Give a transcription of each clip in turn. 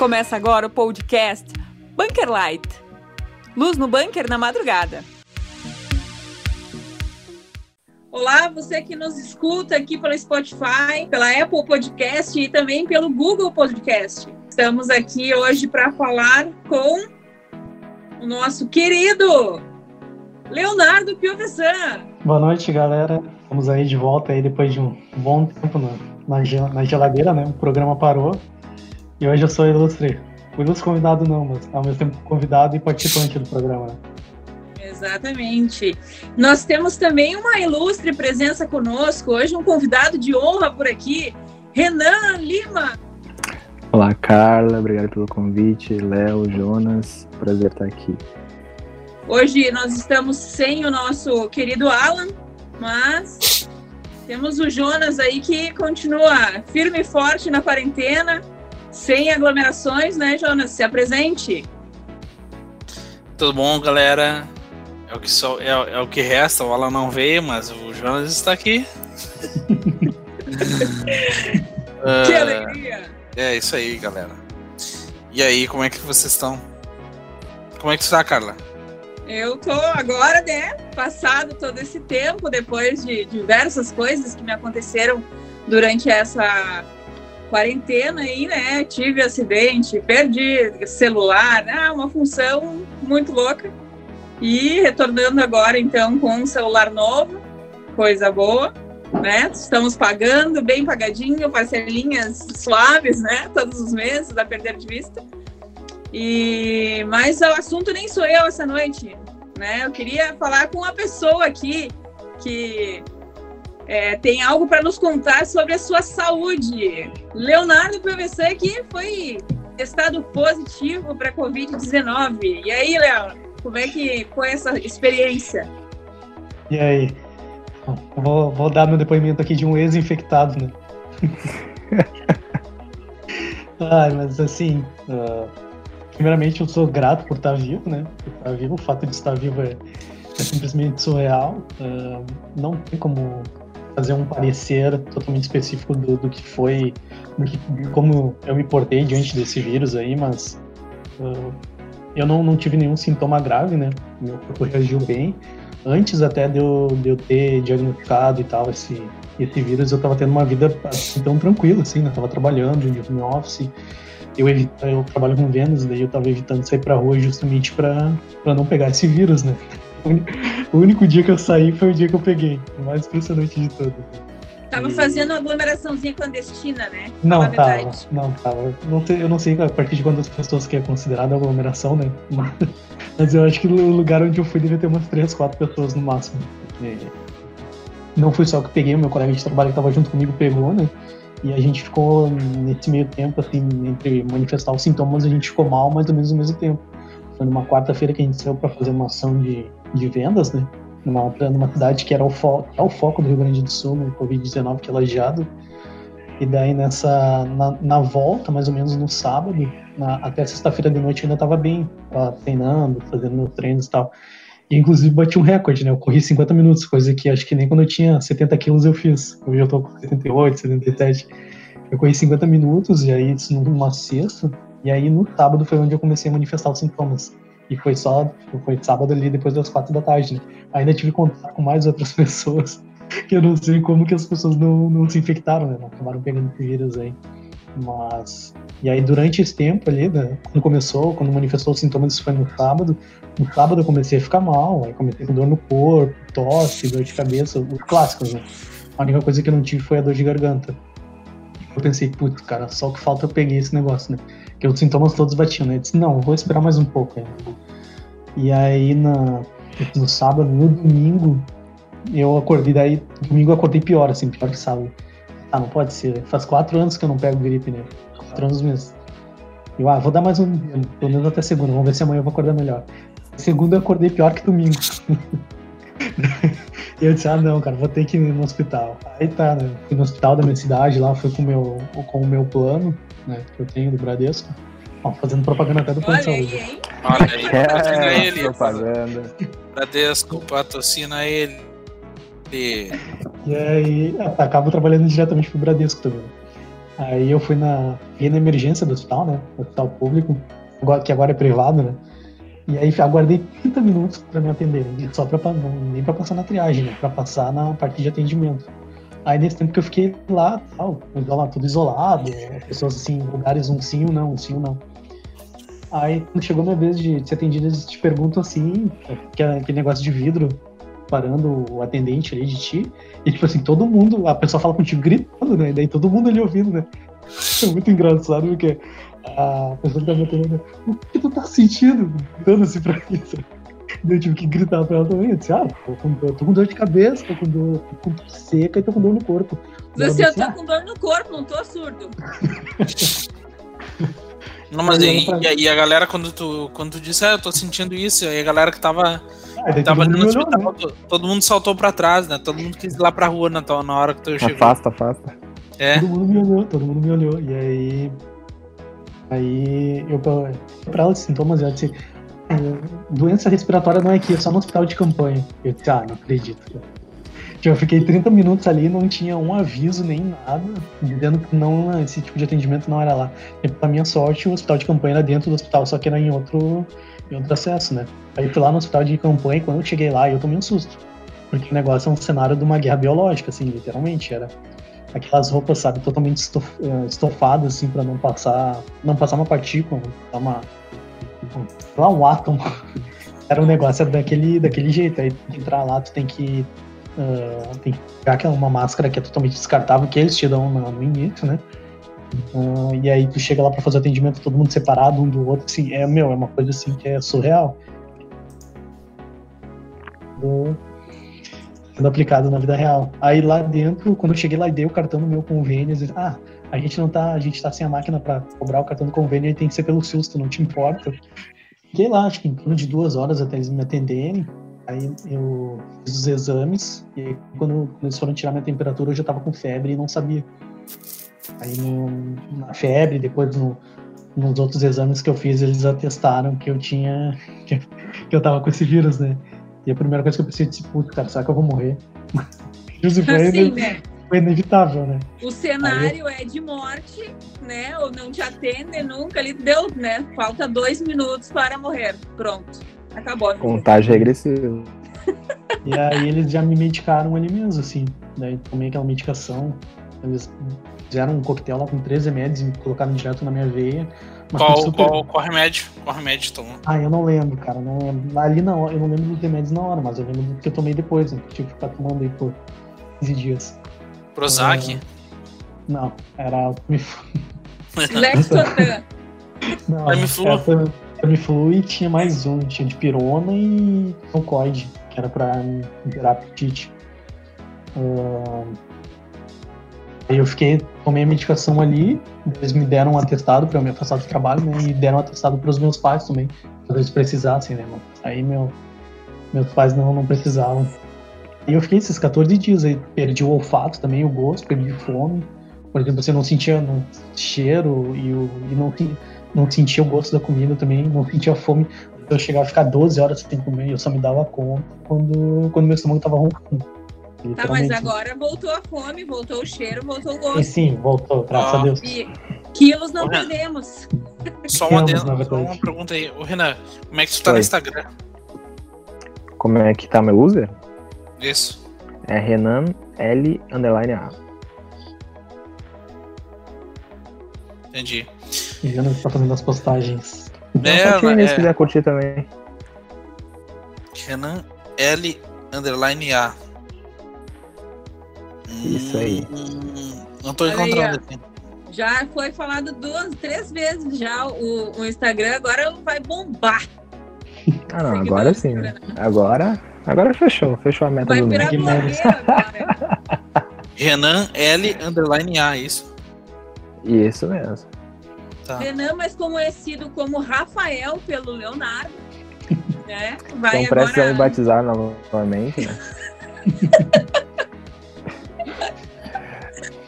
Começa agora o podcast Bunker Light. Luz no bunker na madrugada. Olá, você que nos escuta aqui pelo Spotify, pela Apple Podcast e também pelo Google Podcast. Estamos aqui hoje para falar com o nosso querido Leonardo Piovesan. Boa noite, galera. Estamos aí de volta aí depois de um bom tempo na, na geladeira, né? O programa parou. E hoje eu sou ilustre. O ilustre convidado não, mas ao mesmo tempo convidado e participante do programa. Né? Exatamente. Nós temos também uma ilustre presença conosco. Hoje um convidado de honra por aqui, Renan Lima. Olá, Carla. Obrigado pelo convite. Léo, Jonas. Prazer estar aqui. Hoje nós estamos sem o nosso querido Alan, mas temos o Jonas aí que continua firme e forte na quarentena, sem aglomerações, né, Jonas? Se apresente. Tudo bom, galera? É o que, só, é, é o que resta, o Alan não veio, mas o Jonas está aqui. que uh, alegria! É isso aí, galera. E aí, como é que vocês estão? Como é que tu tá, Carla? Eu tô agora, né, passado todo esse tempo, depois de diversas coisas que me aconteceram durante essa quarentena aí, né? Tive acidente, perdi celular, né? Uma função muito louca. E retornando agora, então, com um celular novo, coisa boa, né? Estamos pagando bem pagadinho, parcelinhas suaves, né? Todos os meses, a perder de vista. E mas o assunto nem sou eu essa noite, né? Eu queria falar com uma pessoa aqui que é, tem algo para nos contar sobre a sua saúde. Leonardo PVC que foi testado positivo para Covid-19. E aí, Léo, como é que foi essa experiência? E aí? Vou, vou dar meu depoimento aqui de um ex-infectado, né? Ai, mas assim, uh, primeiramente eu sou grato por estar vivo, né? Por estar vivo, o fato de estar vivo é, é simplesmente surreal. Uh, não tem como fazer um parecer totalmente específico do, do que foi, do que, como eu me portei diante desse vírus aí, mas uh, eu não, não tive nenhum sintoma grave, né? Meu corpo reagiu bem. Antes até de eu, de eu ter diagnosticado e tal esse, esse vírus, eu estava tendo uma vida assim, tão tranquila, assim, né? Tava trabalhando de home office, eu, evito, eu trabalho com vendas, daí eu tava evitando sair pra rua justamente para não pegar esse vírus, né? O único dia que eu saí foi o dia que eu peguei. O mais impressionante de todos. Tava e... fazendo uma aglomeraçãozinha clandestina, né? Não, tava. Não, tava. Não sei, eu não sei a partir de quantas pessoas que é considerada aglomeração, né? Mas eu acho que no lugar onde eu fui devia ter umas 3, 4 pessoas no máximo. E não fui só que peguei, o meu colega de trabalho que tava junto comigo pegou, né? E a gente ficou nesse meio tempo, assim, entre manifestar os sintomas, a gente ficou mal mais ou menos no mesmo tempo. Foi numa quarta-feira que a gente saiu para fazer uma ação de, de vendas, né? Numa, numa cidade que era o, fo é o foco do Rio Grande do Sul, no Covid-19, que é lajeado. E daí nessa, na, na, volta, mais ou menos no sábado, na, até sexta-feira de noite eu ainda estava bem, tava treinando, fazendo treinos e tal. E, inclusive bati um recorde, né? Eu corri 50 minutos, coisa que acho que nem quando eu tinha 70 quilos eu fiz. Hoje eu tô com 78, 77. Eu corri 50 minutos, e aí isso numa sexta. E aí no sábado foi onde eu comecei a manifestar os sintomas. E foi só, foi sábado ali depois das quatro da tarde, né? Ainda tive contato com mais outras pessoas, que eu não sei como que as pessoas não, não se infectaram, né? Não acabaram pegando vírus aí. Mas. E aí, durante esse tempo ali, né, quando começou, quando manifestou os sintomas, isso foi no sábado. No sábado eu comecei a ficar mal, aí comecei com dor no corpo, tosse, dor de cabeça, os clássicos, né? A única coisa que eu não tive foi a dor de garganta. Eu pensei, putz, cara, só que falta eu peguei esse negócio, né? Porque os sintomas todos batiam, né? Eu disse, não, vou esperar mais um pouco. E aí, na, no sábado, no domingo, eu acordei, daí, domingo eu acordei pior, assim, pior que sábado. Ah, não pode ser. Faz quatro anos que eu não pego gripe, né? Quatro anos mesmo. Eu, ah, vou dar mais um pelo menos até segunda, vamos ver se amanhã eu vou acordar melhor. Segunda eu acordei pior que domingo. e eu disse, ah não, cara, vou ter que ir no hospital. Aí tá, né? Fui no hospital da minha cidade, lá fui com o meu, com o meu plano, né, que eu tenho do Bradesco. Ó, fazendo propaganda até do plano de saúde. Aí, Olha aí, patrocina é, ele. Propaganda. Bradesco patrocina ele. E aí, acabo trabalhando diretamente pro Bradesco também. Aí eu fui na, fui na emergência do hospital, né? Hospital público, agora, que agora é privado, né? E aí aguardei 30 minutos para me atenderem, só para nem para passar na triagem, né? Para passar na parte de atendimento. Aí nesse tempo que eu fiquei lá, tal, tudo isolado, pessoas assim, lugares um sim não, um sim não. Aí quando chegou minha vez de ser atendido, eles te perguntam assim, que é aquele negócio de vidro parando o atendente ali de ti, e tipo assim, todo mundo, a pessoa fala contigo gritando, né? E daí todo mundo ali ouvindo, né? É muito engraçado, porque a pessoa que tá me atendendo, o que tu tá sentindo? Dando assim pra mim, sabe? Eu tive que gritar pra ela também. Eu disse, ah, tô com, dor, tô com dor de cabeça, tô com dor, tô com dor seca e tô com dor no corpo. Você, eu tô ah, com dor no corpo, não tô surdo. Não, mas e, e, a galera, quando tu, quando tu disse, ah, eu tô sentindo isso, aí a galera que tava, ah, tava ali no hospital, né? todo mundo saltou pra trás, né? Todo mundo quis ir lá pra rua na, na hora que tu chegou. Afasta, afasta. É. Todo mundo me olhou, todo mundo me olhou. E aí. Aí eu pra ela de sintomas, ela disse, é, doença respiratória não é aqui, é só no hospital de campanha. Eu disse, ah, não acredito. Eu fiquei 30 minutos ali, não tinha um aviso nem nada, dizendo que não, esse tipo de atendimento não era lá. E pra minha sorte, o hospital de campanha era dentro do hospital, só que era em outro, em outro acesso, né? Aí fui lá no hospital de campanha e quando eu cheguei lá, eu tomei um susto. Porque o negócio é um cenário de uma guerra biológica, assim, literalmente. Era aquelas roupas, sabe, totalmente eh, estofadas, assim, para não passar, não passar uma partícula, uma, lá um átomo. Era um negócio daquele, daquele jeito. Aí entrar lá, tu tem que Uh, tem que pegar uma máscara que é totalmente descartável, que eles te dão no, no início, né? Uh, e aí tu chega lá para fazer o atendimento, todo mundo separado um do outro, assim, é, meu, é uma coisa assim que é surreal. Uh, sendo aplicado na vida real. Aí lá dentro, quando eu cheguei lá e dei o cartão no meu convênio, eles ah, a gente não tá, a gente tá sem a máquina para cobrar o cartão do convênio e tem que ser pelo susto, não te importa. Fiquei lá, acho que em torno de duas horas até eles me atenderem. Aí eu fiz os exames e aí, quando, eles foram tirar minha temperatura eu já tava com febre e não sabia. Aí no, na febre, depois no, nos outros exames que eu fiz, eles atestaram que eu tinha. que eu tava com esse vírus, né? E a primeira coisa que eu pensei, disse, putz, cara, será que eu vou morrer? Isso foi, assim, né? foi inevitável, né? O cenário eu... é de morte, né? Ou não te atende nunca, ali deu, né? Falta dois minutos para morrer. Pronto. Acabou. Contagem regressiva. E aí eles já me medicaram ali mesmo, assim. Daí tomei aquela medicação. Eles fizeram um coquetel lá com 13 remédios e me colocaram direto na minha veia. Qual, super... qual, qual remédio? Qual remédio tomou? Ah, eu não lembro, cara. Não lembro. Ali não, eu não lembro dos remédios na hora, mas eu lembro do que eu tomei depois, né? Que tive que ficar tomando aí por 15 dias. Prozac? Uh, não, era Lexotan. não, Tamiflu e tinha mais um, tinha de pirona e oncoide, que era pra gerar apetite. Uh, aí eu fiquei, tomei a medicação ali, eles me deram um atestado para eu me afastar do trabalho, né, e deram um atestado para os meus pais também, se eles precisassem, né, mano. Aí meu, meus pais não, não precisavam. E eu fiquei esses 14 dias aí, perdi o olfato também, o gosto, perdi fome. Por exemplo, você não sentia no cheiro e, o, e não não sentia o gosto da comida também, não sentia fome. Eu chegava a ficar 12 horas sem comer e eu só me dava conta quando, quando meu estômago tava roncando. Tá, mas agora voltou a fome, voltou o cheiro, voltou o gosto. E sim, voltou, graças ah. a Deus. E quilos não perdemos. Só uma, dentro, só uma pergunta aí. Ô, Renan, como é que tu tá Oi. no Instagram? Como é que tá meu user? Isso. É Renan L underline A. Entendi. E Ana tá fazendo as postagens. Então, é, é. se quiser curtir também. Renan L underline A. Isso aí. Hum, não tô encontrando aqui. Já foi falado duas, três vezes já o, o Instagram, agora vai bombar. Ah não, agora sim. Agora, agora fechou, fechou a meta vai do virar agora. Renan L underline A, isso? Isso mesmo. Tá. Renan, mais conhecido como Rafael pelo Leonardo. Né? Vai então agora... me batizar novamente, né?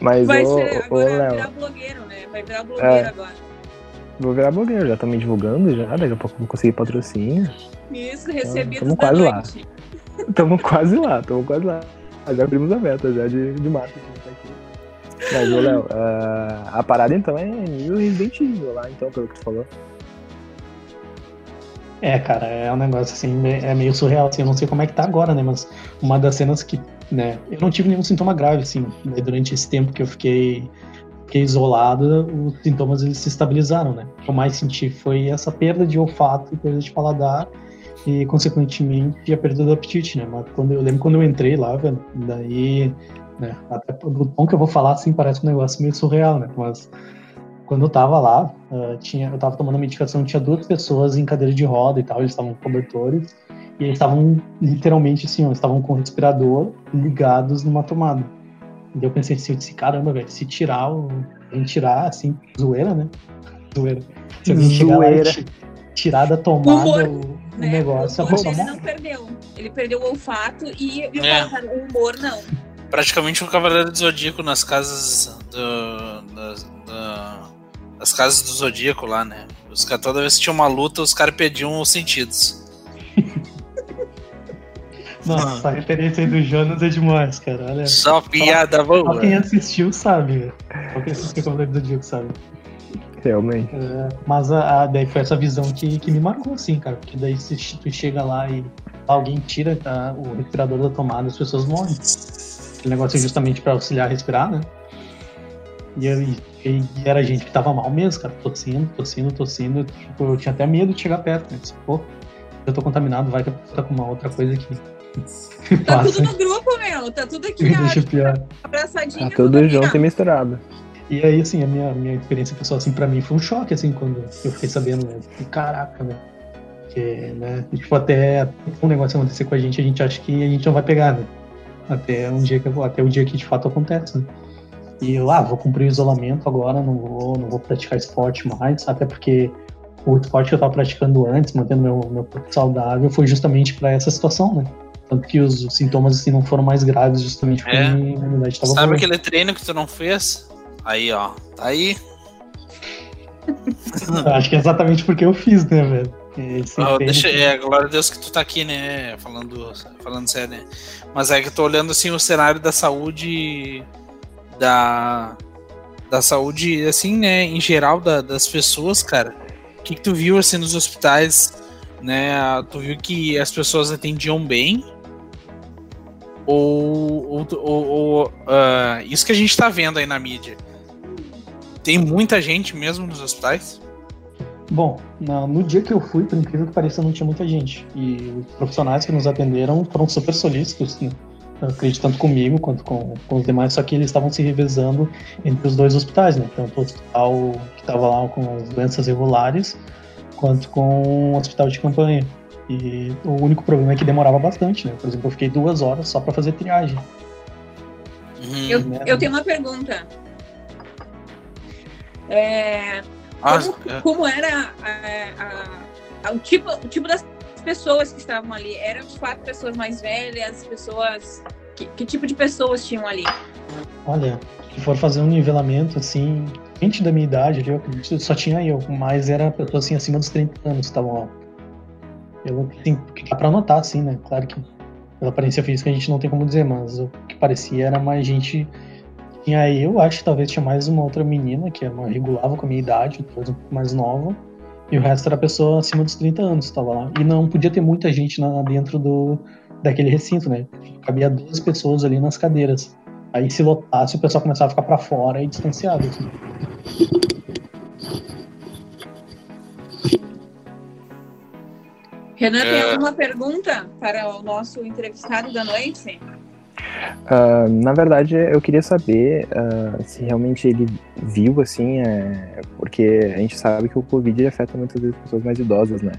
Mas vai o, ser, agora o Léo... virar blogueiro, né? Vai virar blogueiro é, agora. Vou virar blogueiro, já tô me divulgando já, daqui a pouco vou conseguir patrocínio. Isso, recebido então, quase noite. lá. Estamos quase lá, estamos quase lá. Já abrimos a meta já de, de marketing. Mas, ô Léo, uh, a parada então é nível Resident Evil lá, então, pelo que tu falou. É, cara, é um negócio assim, é meio surreal, assim, eu não sei como é que tá agora, né, mas uma das cenas que, né, eu não tive nenhum sintoma grave, assim, né, durante esse tempo que eu fiquei, fiquei isolado, os sintomas eles se estabilizaram, né, o que eu mais senti foi essa perda de olfato e perda de paladar e, consequentemente, a perda do apetite, né, mas quando, eu lembro quando eu entrei lá, velho, daí, né, até o tom que eu vou falar, assim, parece um negócio meio surreal, né, mas quando eu tava lá, uh, tinha, eu tava tomando medicação, tinha duas pessoas em cadeira de roda e tal, eles estavam cobertores, e eles estavam literalmente assim, eles estavam com o respirador ligados numa tomada. E eu pensei assim, eu disse, caramba, velho, se tirar o. tirar, assim, zoeira, né? Zoeira. Se alguém chegar lá e tirar da tomada o, o, né? negócio, o humor, ele não perdeu. Ele perdeu o olfato e, e é. o humor não. Praticamente um cavaleiro do zodíaco nas casas do, do, do as casas do Zodíaco lá, né? Os caras, toda vez que tinha uma luta, os caras pediam os sentidos. Nossa, a referência aí do Jonas é demais, cara. Olha, só piada boa. Só quem assistiu sabe. Só quem assistiu o do Zodíaco sabe. Realmente. É, mas a, a, daí foi essa visão que, que me marcou, assim, cara. Porque daí se tu chega lá e alguém tira tá, o respirador da tomada, as pessoas morrem. Aquele negócio é justamente para auxiliar a respirar, né? E, e, e, era gente que tava mal mesmo, cara, tossindo, tossindo, tossindo. Tipo, eu tinha até medo de chegar perto, né? Disse, pô, eu tô contaminado, vai que eu tô com uma outra coisa aqui. Tá Passa. tudo no grupo, meu, tá tudo aqui, Deixa pior. abraçadinho. Tá tudo junto e misturado. E aí, assim, a minha, minha experiência pessoal, assim, pra mim foi um choque, assim, quando eu fiquei sabendo, né? Caraca, né? Porque, né? E, tipo, até um negócio acontecer com a gente, a gente acha que a gente não vai pegar, né? Até um dia que, até o dia que de fato acontece, né? E eu, ah, vou cumprir o isolamento agora, não vou, não vou praticar esporte mais, até porque o esporte que eu estava praticando antes, mantendo meu, meu corpo saudável, foi justamente para essa situação, né? Tanto que os, sintomas assim não foram mais graves, justamente porque é. a imunidade estava Sabe boa. aquele treino que tu não fez? Aí, ó, tá aí. Acho que é exatamente porque eu fiz, né, velho? Oh, deixa, é, glória a Deus que tu tá aqui, né? Falando, falando sério, né? Mas é que eu tô olhando assim o cenário da saúde da, da saúde, assim, né, em geral da, das pessoas, cara. O que, que tu viu, assim, nos hospitais, né? Tu viu que as pessoas atendiam bem? Ou, ou, ou uh, isso que a gente tá vendo aí na mídia? Tem muita gente mesmo nos hospitais? Bom, no dia que eu fui, por incrível que pareça, não tinha muita gente. E os profissionais que nos atenderam foram super solícitos, né? acredito tanto comigo quanto com, com os demais, só que eles estavam se revezando entre os dois hospitais, né? Tanto o hospital que estava lá com as doenças regulares, quanto com o hospital de campanha. E o único problema é que demorava bastante, né? Por exemplo, eu fiquei duas horas só para fazer triagem. Uhum. Eu, né? eu tenho uma pergunta. É, ah, como, é. como, era a, a, a, o, tipo, o tipo das pessoas que estavam ali? Eram de fato pessoas mais velhas, pessoas. Que, que tipo de pessoas tinham ali? Olha, se for fazer um nivelamento assim, gente da minha idade eu acredito, só tinha eu, mas era pessoas assim acima dos 30 anos que estavam lá. Eu, assim, dá pra notar, assim, né? Claro que pela aparência física a gente não tem como dizer, mas o que parecia era mais gente. Tinha eu, acho que talvez tinha mais uma outra menina que era uma regulava com a minha idade, talvez um pouco mais nova. E o resto era pessoa acima dos 30 anos que estava lá. E não podia ter muita gente na, dentro do, daquele recinto, né? Cabia duas pessoas ali nas cadeiras. Aí se lotasse, o pessoal começava a ficar para fora e distanciado. Assim. Renan, tem é. alguma pergunta para o nosso entrevistado da noite? Uh, na verdade, eu queria saber uh, se realmente ele viu, assim, é, porque a gente sabe que o Covid afeta muitas vezes pessoas mais idosas, né?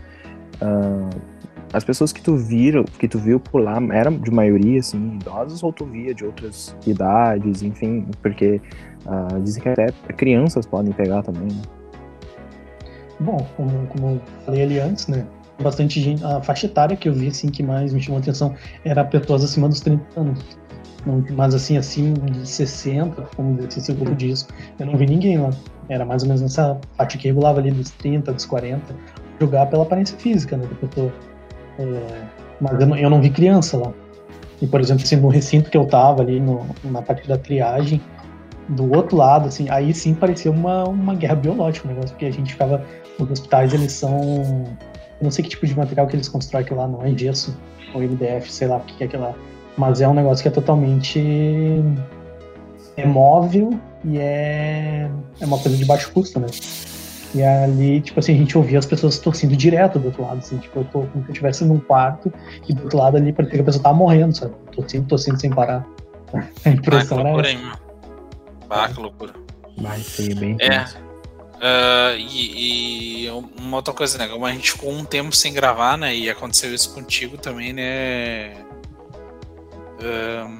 Uh, as pessoas que tu viram, que tu viu lá, eram de maioria, assim, idosas ou tu via de outras idades, enfim, porque dizem que até crianças podem pegar também, né? Bom, como, como eu falei ali antes, né? bastante gente. A faixa etária que eu vi, assim, que mais me chamou a atenção era pessoas acima dos 30 anos. Não, mas assim, assim, de 60, como esse grupo disso, eu não vi ninguém lá. Era mais ou menos nessa faixa que regulava ali dos 30, dos 40, jogar pela aparência física, né, da pessoa. É, mas eu não, eu não, vi criança lá. E, por exemplo, assim, no recinto que eu tava ali, no, na parte da triagem, do outro lado, assim, aí sim parecia uma, uma guerra biológica o negócio, porque a gente ficava. Os hospitais, eles são. Eu não sei que tipo de material que eles constroem aquilo lá, não é gesso ou MDF, sei lá o que é aquilo lá. Mas é um negócio que é totalmente. É móvel e é, é uma coisa de baixo custo, né? E ali, tipo assim, a gente ouvia as pessoas torcendo direto do outro lado, assim, tipo, eu tô como se eu estivesse num quarto e do outro lado ali parecia que a pessoa tava morrendo, sabe? Tossindo, tossindo sem parar. A impressão ah, que loucura, era. Ah, que loucura. Vai ser bem É. Ah, e, e uma outra coisa, né? Como a gente ficou um tempo sem gravar, né? E aconteceu isso contigo também, né? Ahn,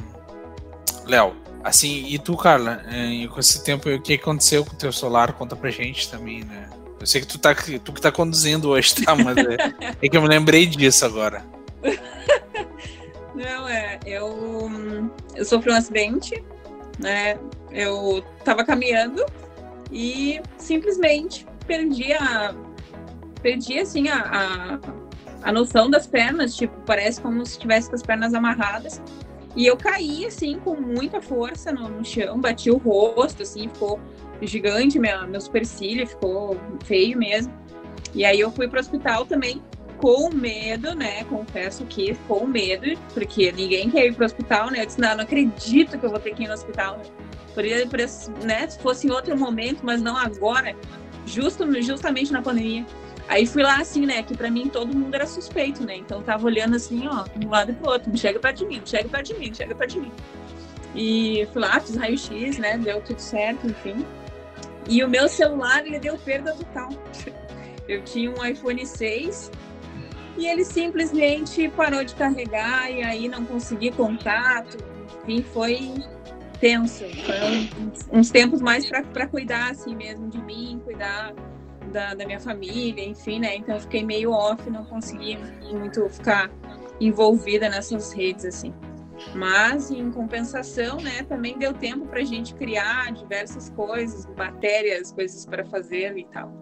Léo, assim, e tu, Carla, eh, com esse tempo, o que aconteceu com o teu celular? Conta pra gente também, né? Eu sei que tu, tá, tu que tá conduzindo hoje, tá? Mas é, é que eu me lembrei disso agora. Não, é, eu, eu sofri um acidente, né? Eu tava caminhando e simplesmente perdi a. Perdi assim a, a, a noção das pernas, tipo, parece como se tivesse com as pernas amarradas. E eu caí assim com muita força no, no chão, bati o rosto, assim, ficou gigante, minha, meu supercílio ficou feio mesmo. E aí eu fui pro hospital também com medo, né? Confesso que com medo, porque ninguém quer ir pro hospital, né? Eu disse, não, não acredito que eu vou ter que ir no hospital. Poderia, né, se fosse em outro momento, mas não agora, justo, justamente na pandemia. Aí fui lá assim, né? Que pra mim todo mundo era suspeito, né? Então tava olhando assim, ó, de um lado e pro outro, não chega perto de mim, não chega perto de mim, não chega perto de mim. E fui lá, fiz raio-x, né? Deu tudo certo, enfim. E o meu celular, ele deu perda total. Eu tinha um iPhone 6 e ele simplesmente parou de carregar e aí não consegui contato. Enfim, foi tenso. Foram uns tempos mais para cuidar assim mesmo de mim, cuidar da, da, minha família, enfim, né? Então eu fiquei meio off, não consegui muito ficar envolvida nessas redes assim. Mas em compensação, né, também deu tempo para a gente criar diversas coisas, matérias, coisas para fazer e tal.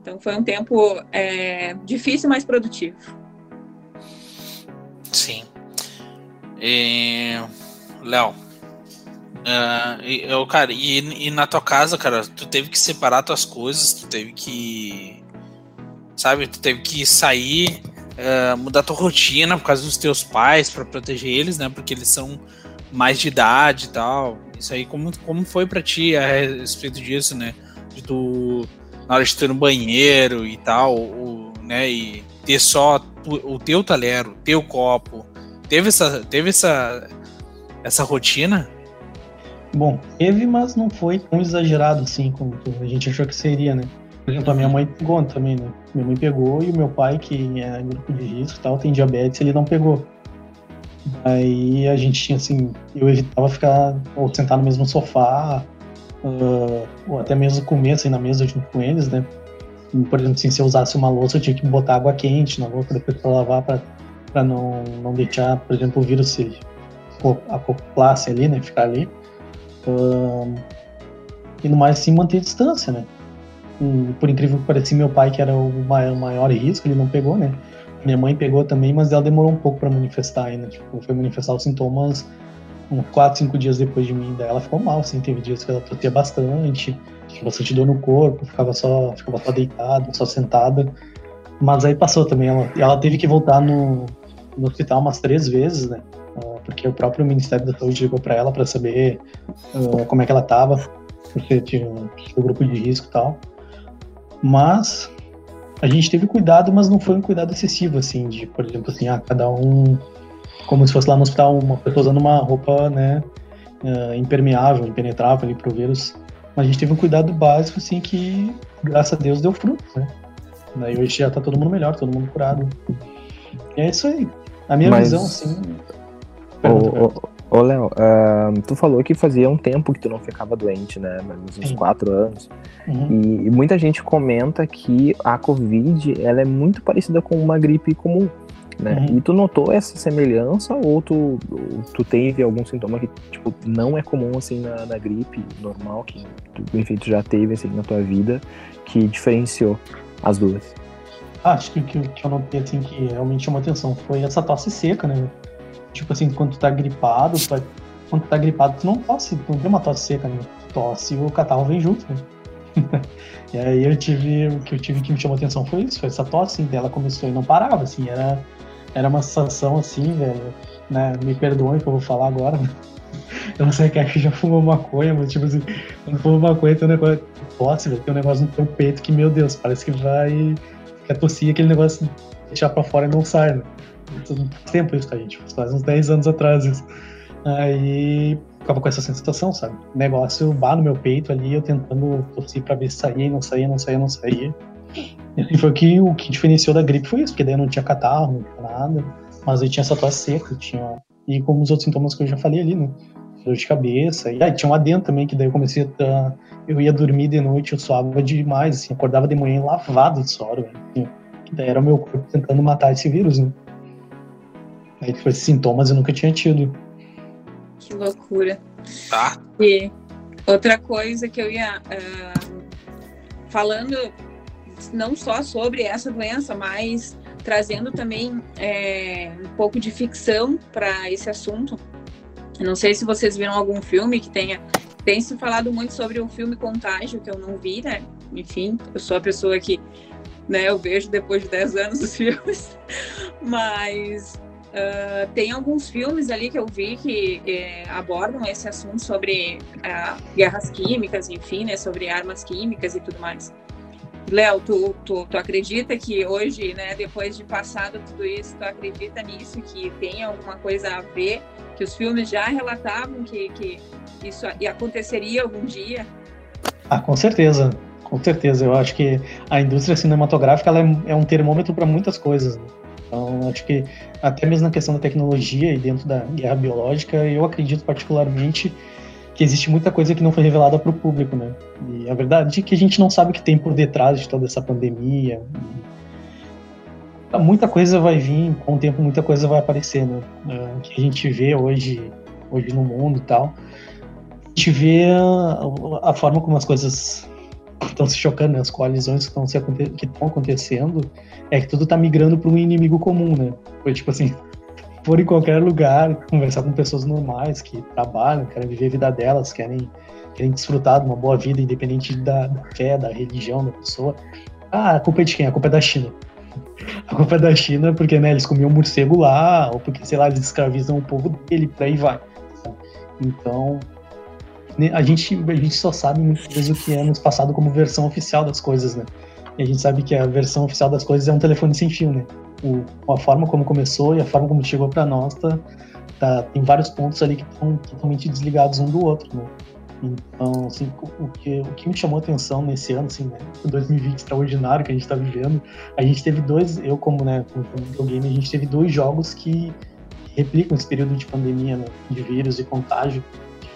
Então foi um tempo é, difícil, mas produtivo. Sim. E... Léo, uh, eu, cara, e, e, na tua casa, cara, tu teve que separar tuas coisas, tu teve que. Sabe, tu teve que sair, uh, mudar tua rotina por causa dos teus pais, para proteger eles, né? Porque eles são mais de idade e tal. Isso aí, como, como foi para ti a respeito disso, né? De tu, na hora de tu ir no banheiro e tal, o, né? E ter só o teu talher, o teu copo. Teve essa, teve essa, essa rotina? Bom, teve, mas não foi tão exagerado assim como a gente achou que seria, né? Por exemplo, a minha mãe pegou também, né? Minha mãe pegou e o meu pai, que é grupo de risco e tal, tem diabetes, ele não pegou. Aí a gente tinha assim, eu evitava ficar ou sentar no mesmo sofá, uh, ou até mesmo comer assim na mesa junto com eles, né? Por exemplo, assim, se eu usasse uma louça, eu tinha que botar água quente na louça depois para lavar, para não, não deixar, por exemplo, o vírus se acoplasse ali, né? Ficar ali. Um, e no mais, sim, manter distância, né? E, por incrível que pareça, meu pai, que era o maior, risco, ele não pegou, né? Minha mãe pegou também, mas ela demorou um pouco para manifestar ainda. Tipo, foi manifestar os sintomas uns 4, 5 dias depois de mim. Daí ela ficou mal, assim, teve dias que ela tossia bastante, tinha bastante dor no corpo, ficava só, ficava só deitada, só sentada. Mas aí passou também, ela, ela teve que voltar no, no hospital umas três vezes, né? Porque o próprio Ministério da Saúde ligou para ela para saber uh, como é que ela tava, porque tinha um grupo de risco e tal. Mas a gente teve cuidado, mas não foi um cuidado excessivo, assim, de, por exemplo, assim, ah, cada um, como se fosse lá no hospital, uma pessoa usando uma roupa, né, uh, impermeável, impenetrável ali pro vírus. Mas a gente teve um cuidado básico, assim, que, graças a Deus, deu fruto, né. Daí hoje já tá todo mundo melhor, todo mundo curado. E é isso aí. A minha Mas- visão, assim... Ô, ô, ô Léo, ah, tu falou que fazia um tempo que tu não ficava doente, né? Menos uns Sim. quatro anos. Uhum. E, e muita gente comenta que a Covid ela é muito parecida com uma gripe comum. Né? Uhum. E tu notou essa semelhança ou tu, tu teve algum sintoma que tipo, não é comum assim na, na gripe normal, que tu, enfim, tu já teve assim, na tua vida, que diferenciou as duas? Ah, acho que o que, que eu notei, assim, que realmente chamou atenção foi essa tosse seca, né? Tipo assim, quando tá gripado, tu vai quando tá gripado, tu não tosse, tu não tem uma tosse seca, né? Tu tosse e o catarro vem junto, né? e aí eu tive, o que eu tive que me chamou atenção foi isso, foi essa tosse, assim, ela começou e não parava, assim, era, era uma sensação assim, velho, né? Me perdoem que eu vou falar agora, eu não sei que acho que já fumou maconha, mas tipo assim, quando fuma maconha tem um negócio, tosse, velho, tem um negócio no teu peito que, meu Deus, parece que vai, quer tossir aquele negócio, deixar pra fora e não sai, né? Tempo isso, a gente, faz uns 10 anos atrás isso. Aí ficava com essa sensação, sabe? Negócio bar no meu peito ali, eu tentando tossir pra ver se saía, não saía, não saía, não saía. E foi que o que diferenciou da gripe foi isso, porque daí não tinha catarro, não tinha nada, mas eu tinha essa tosse seca, tinha. E como os outros sintomas que eu já falei ali, né? Dor de cabeça. E aí tinha um adendo também, que daí eu comecei a. Eu ia dormir de noite, eu suava demais, assim, acordava de manhã lavado de soro, assim, que daí era o meu corpo tentando matar esse vírus, né? Aí foi sintomas eu nunca tinha tido. Que loucura. Tá. E outra coisa que eu ia uh, falando não só sobre essa doença, mas trazendo também é, um pouco de ficção para esse assunto. Eu não sei se vocês viram algum filme que tenha. Tem se falado muito sobre o filme Contágio, que eu não vi, né? Enfim, eu sou a pessoa que né, eu vejo depois de 10 anos os filmes, mas Uh, tem alguns filmes ali que eu vi que eh, abordam esse assunto sobre uh, guerras químicas, enfim, né, sobre armas químicas e tudo mais. Léo, tu, tu, tu, acredita que hoje, né, depois de passado tudo isso, tu acredita nisso, que tem alguma coisa a ver, que os filmes já relatavam que, que isso aconteceria algum dia? Ah, com certeza, com certeza. Eu acho que a indústria cinematográfica é, é um termômetro para muitas coisas. Né? Então, acho que até mesmo na questão da tecnologia e dentro da guerra biológica, eu acredito particularmente que existe muita coisa que não foi revelada para o público, né? E a verdade é que a gente não sabe o que tem por detrás de toda essa pandemia. Muita coisa vai vir, com o tempo muita coisa vai aparecer, né? O que a gente vê hoje, hoje no mundo e tal. A gente vê a, a forma como as coisas estão se chocando, né? as coalizões que estão que acontecendo, é que tudo está migrando para um inimigo comum, né? Foi tipo assim, for em qualquer lugar, conversar com pessoas normais que trabalham, querem viver a vida delas, querem, querem desfrutar de uma boa vida, independente da, da fé, da religião da pessoa. Ah, a culpa é de quem? A culpa é da China. A culpa é da China porque né, eles comiam morcego lá, ou porque, sei lá, eles escravizam o povo dele, por aí vai. Então, a gente, a gente só sabe muitas vezes o que é nos passado como versão oficial das coisas, né? E a gente sabe que a versão oficial das coisas é um telefone sem fio, né? O, a forma como começou e a forma como chegou para nós tá, tá, tem vários pontos ali que estão totalmente desligados um do outro, né? Então, assim, o que, o que me chamou atenção nesse ano, assim, né, 2020 extraordinário que a gente está vivendo, a gente teve dois, eu como, né, como videogame, a gente teve dois jogos que replicam esse período de pandemia, né, de vírus e contágio,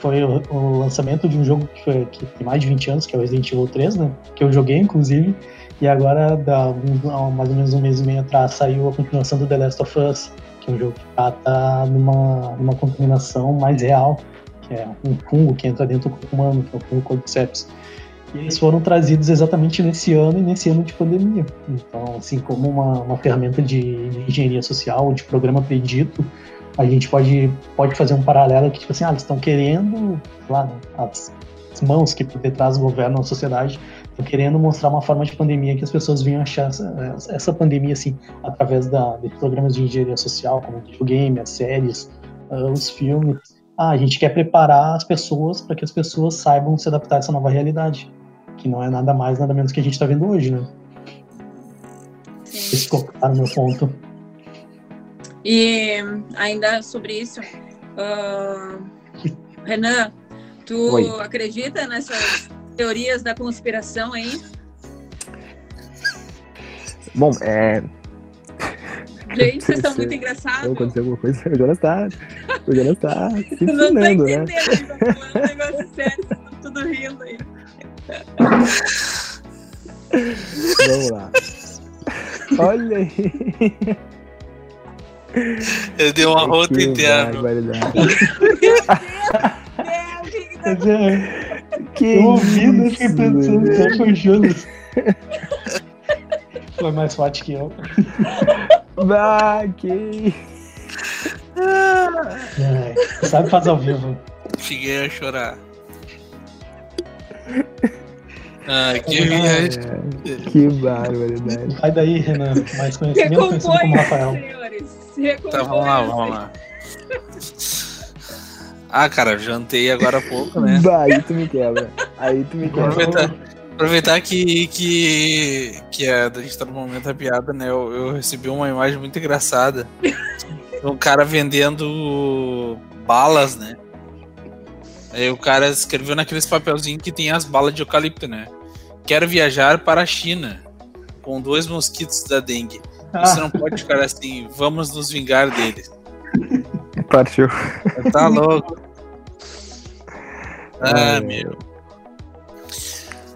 foi o, lançamento de um jogo que, foi, que tem mais de 20 anos, que é o Resident Evil 3, né? Que eu joguei, inclusive. E agora, um, mais ou menos um mês e meio atrás, saiu a continuação do The Last of Us, que é um jogo que trata numa, numa contaminação mais real, que é um fungo que entra dentro do corpo humano, que é o fungo Cordyceps. E eles foram trazidos exatamente nesse ano e nesse ano de pandemia. Então, assim, como uma, uma ferramenta de, de engenharia social, de programa predito, a gente pode, pode fazer um paralelo que, tipo assim, ah, eles estão querendo, lá, né, as, mãos que por detrás governam a sociedade, estão querendo mostrar uma forma de pandemia que as pessoas vinham achar essa, essa pandemia, assim, através da, de programas de engenharia social, como o videogame, as séries, uh, os filmes. Ah, a gente quer preparar as pessoas para que as pessoas saibam se adaptar a essa nova realidade, que não é nada mais, nada menos que a gente está vendo hoje, né? Esse colocaram meu ponto. E ainda sobre isso, uh, Renan, tu Oi. acredita nessas teorias da conspiração aí? Bom, é. Gente, vocês estão muito engraçados. Aconteceu alguma coisa, o Jonas tá. O Jonas tá se Não tô né? entendendo, né? tá falando um negócio sério, tudo rindo aí. Vamos lá. Olha aí. Eu dei uma rota inteira. que eu ouvi, eu fiquei pensando que foi o Jonas. Foi mais forte que eu. Bah, que. É, sabe fazer ao vivo. Cheguei a chorar. Ah, que É. Que barbaridade. Vai daí, Renan. Mais conhecimento, conhecido como Rafael. senhores. Recompõe. Tá, vamos lá, vamos lá. Ah, cara, jantei agora há pouco, né? Bah, aí tu me quebra. Aí tu me quebra. Aproveitar, aproveitar que, que, que a, a gente tá no momento da piada, né? Eu, eu recebi uma imagem muito engraçada. Um cara vendendo balas, né? Aí o cara escreveu naqueles papelzinhos que tem as balas de eucalipto, né? Quero viajar para a China com dois mosquitos da dengue. Você Ah, não pode ficar assim, vamos nos vingar deles. Partiu. Tá louco. Ah, É. meu.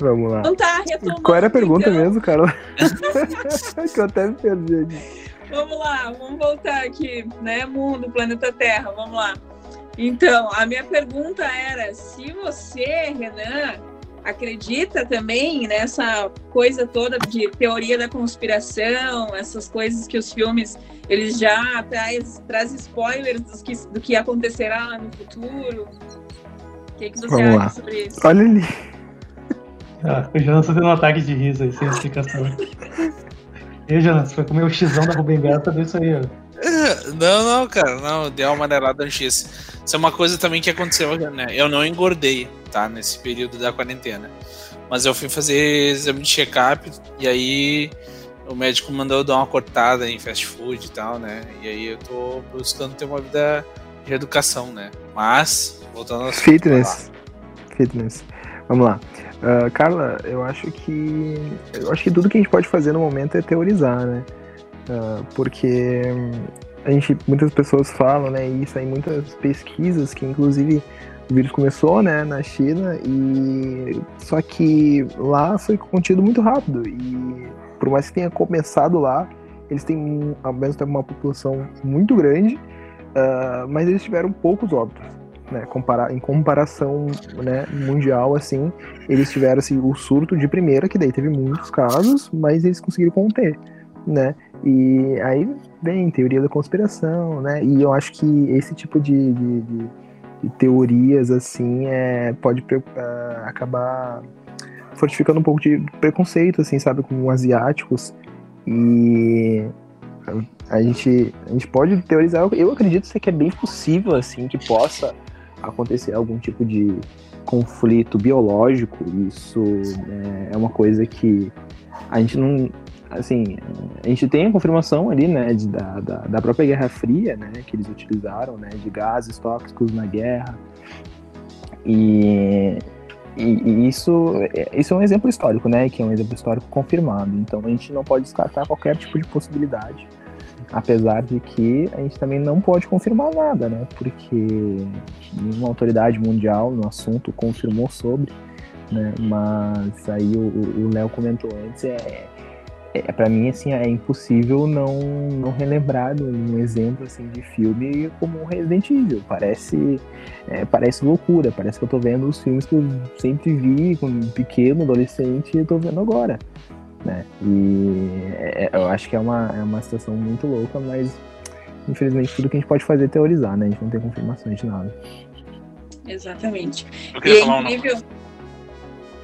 Vamos lá. Então tá, retomando. Qual era a pergunta então. mesmo, Carol? que eu até me perdi aqui. Vamos lá, vamos voltar aqui, né? Mundo, planeta Terra, vamos lá. Então, a minha pergunta era se você, Renan, acredita também nessa coisa toda de teoria da conspiração, essas coisas que os filmes eles já traz, traz spoilers do que, do que acontecerá lá no futuro. O que, que você Vamos acha lá. sobre isso? Olha ali. ah, o Jonas tá tendo um ataque de riso aí, sem explicação. E aí, Jonas, foi comer o xizão da Rubem Gata disso aí, ó. Não, não, cara, não, deu uma no X. Isso é uma coisa também que aconteceu, né? Eu não engordei, tá? Nesse período da quarentena. Mas eu fui fazer exame de check-up e aí o médico mandou eu dar uma cortada em fast food e tal, né? E aí eu tô buscando ter uma vida de educação, né? Mas, voltando ao assunto, Fitness. Fitness. Vamos lá. Ah, Carla, eu acho que. Eu acho que tudo que a gente pode fazer no momento é teorizar, né? Ah, porque hum, a gente, muitas pessoas falam, né? E saem muitas pesquisas que inclusive o vírus começou, né, na China, e só que lá foi contido muito rápido. E por mais que tenha começado lá, eles têm ao mesmo tempo uma população muito grande, ah, mas eles tiveram poucos óbitos né, compara em comparação né, mundial, assim, eles tiveram assim, o surto de primeira, que daí teve muitos casos, mas eles conseguiram conter, né? E aí vem teoria da conspiração, né? E eu acho que esse tipo de, de, de- de teorias, assim, é, pode ah, acabar fortificando um pouco de preconceito, assim, sabe, com asiáticos. E a gente, a gente pode teorizar, eu- acredito que é bem possível, assim, que possa acontecer algum tipo de conflito biológico, isso né, é uma coisa que a gente não. Assim, a gente tem a confirmação ali, né, de, da, da, da própria Guerra Fria, né, que eles utilizaram, né, de gases tóxicos na guerra. E, e, e isso, é- isso é um exemplo histórico, né, que é um exemplo histórico confirmado. Então a gente não pode descartar qualquer tipo de possibilidade. Apesar de que a gente também não pode confirmar nada, né? Porque nenhuma autoridade mundial no assunto confirmou sobre, né? Mas aí o- Léo comentou antes, é, é para mim assim é impossível não não relembrar de um exemplo assim de filme como Resident Evil. Parece é, parece loucura, parece que eu tô vendo os filmes que eu sempre vi quando pequeno, adolescente, e eu tô vendo agora. Né? E é- eu acho que é uma, é uma situação muito louca, mas infelizmente tudo que a gente pode fazer é teorizar, né? A gente não tem confirmações de nada. Exatamente. Eu E queria é falar um nome. incrível.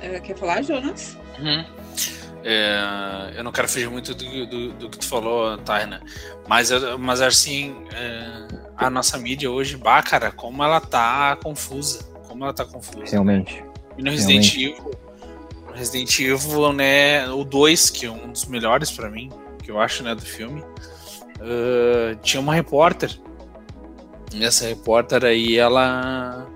Eh, quer falar, Jonas? Uhum. É, eu não quero fugir muito do, do, do que tu falou, Taina, mas, mas assim, é, a nossa mídia hoje, bah, cara, como ela tá confusa. Como ela tá confusa. Realmente. E no Resident Evil, no Resident Evil, né, o 2, que é um dos melhores pra mim, que eu acho, né, do filme, ah, tinha uma repórter. E essa repórter aí, ela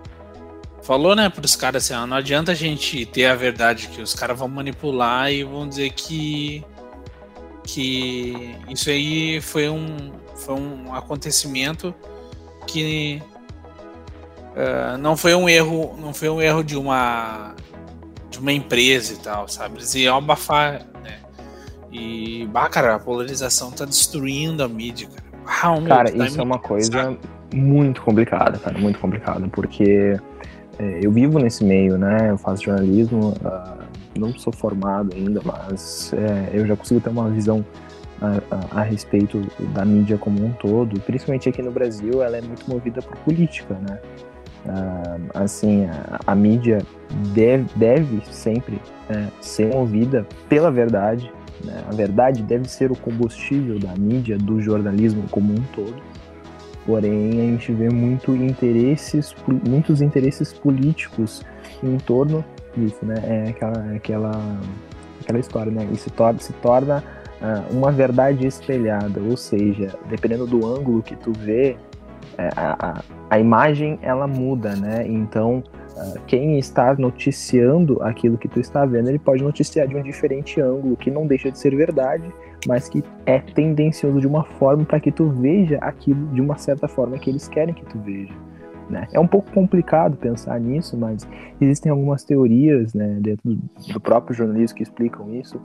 falou, né, pros caras assim, ah, não adianta a gente ter a verdade, que os caras vão manipular e vão dizer que que isso aí foi um foi um acontecimento que ah, não foi um erro não foi um erro de uma de uma empresa e tal sabe? Eles iam abafar né? E bah, cara a polarização tá destruindo a mídia cara, ah, Cara, isso é uma coisa muito complicada, cara, muito complicada, porque é, eu vivo nesse meio, né? Eu faço jornalismo, ah, não sou formado ainda, mas é, eu já consigo ter uma visão a, a, a, respeito da mídia como um todo, principalmente aqui no Brasil, ela é muito movida por política, né? Uh, assim, a, a, mídia deve, deve sempre é, ser movida pela verdade. Né? A verdade deve ser o combustível da mídia, do jornalismo como um todo. Porém, a gente vê muito interesses, muitos interesses políticos em torno disso, né? É aquela, aquela, aquela história, né? E se torna, se torna uh, uma verdade espelhada, ou seja, dependendo do ângulo que tu vê, é, a, a, imagem ela muda, né? Então, uh, quem está noticiando aquilo que tu está vendo, ele pode noticiar de um diferente ângulo, que não deixa de ser verdade, mas que é tendencioso de uma forma para que tu veja aquilo de uma certa forma que eles querem que tu veja. Né? É um pouco complicado pensar nisso, mas existem algumas teorias né, dentro do, próprio jornalismo que explicam isso.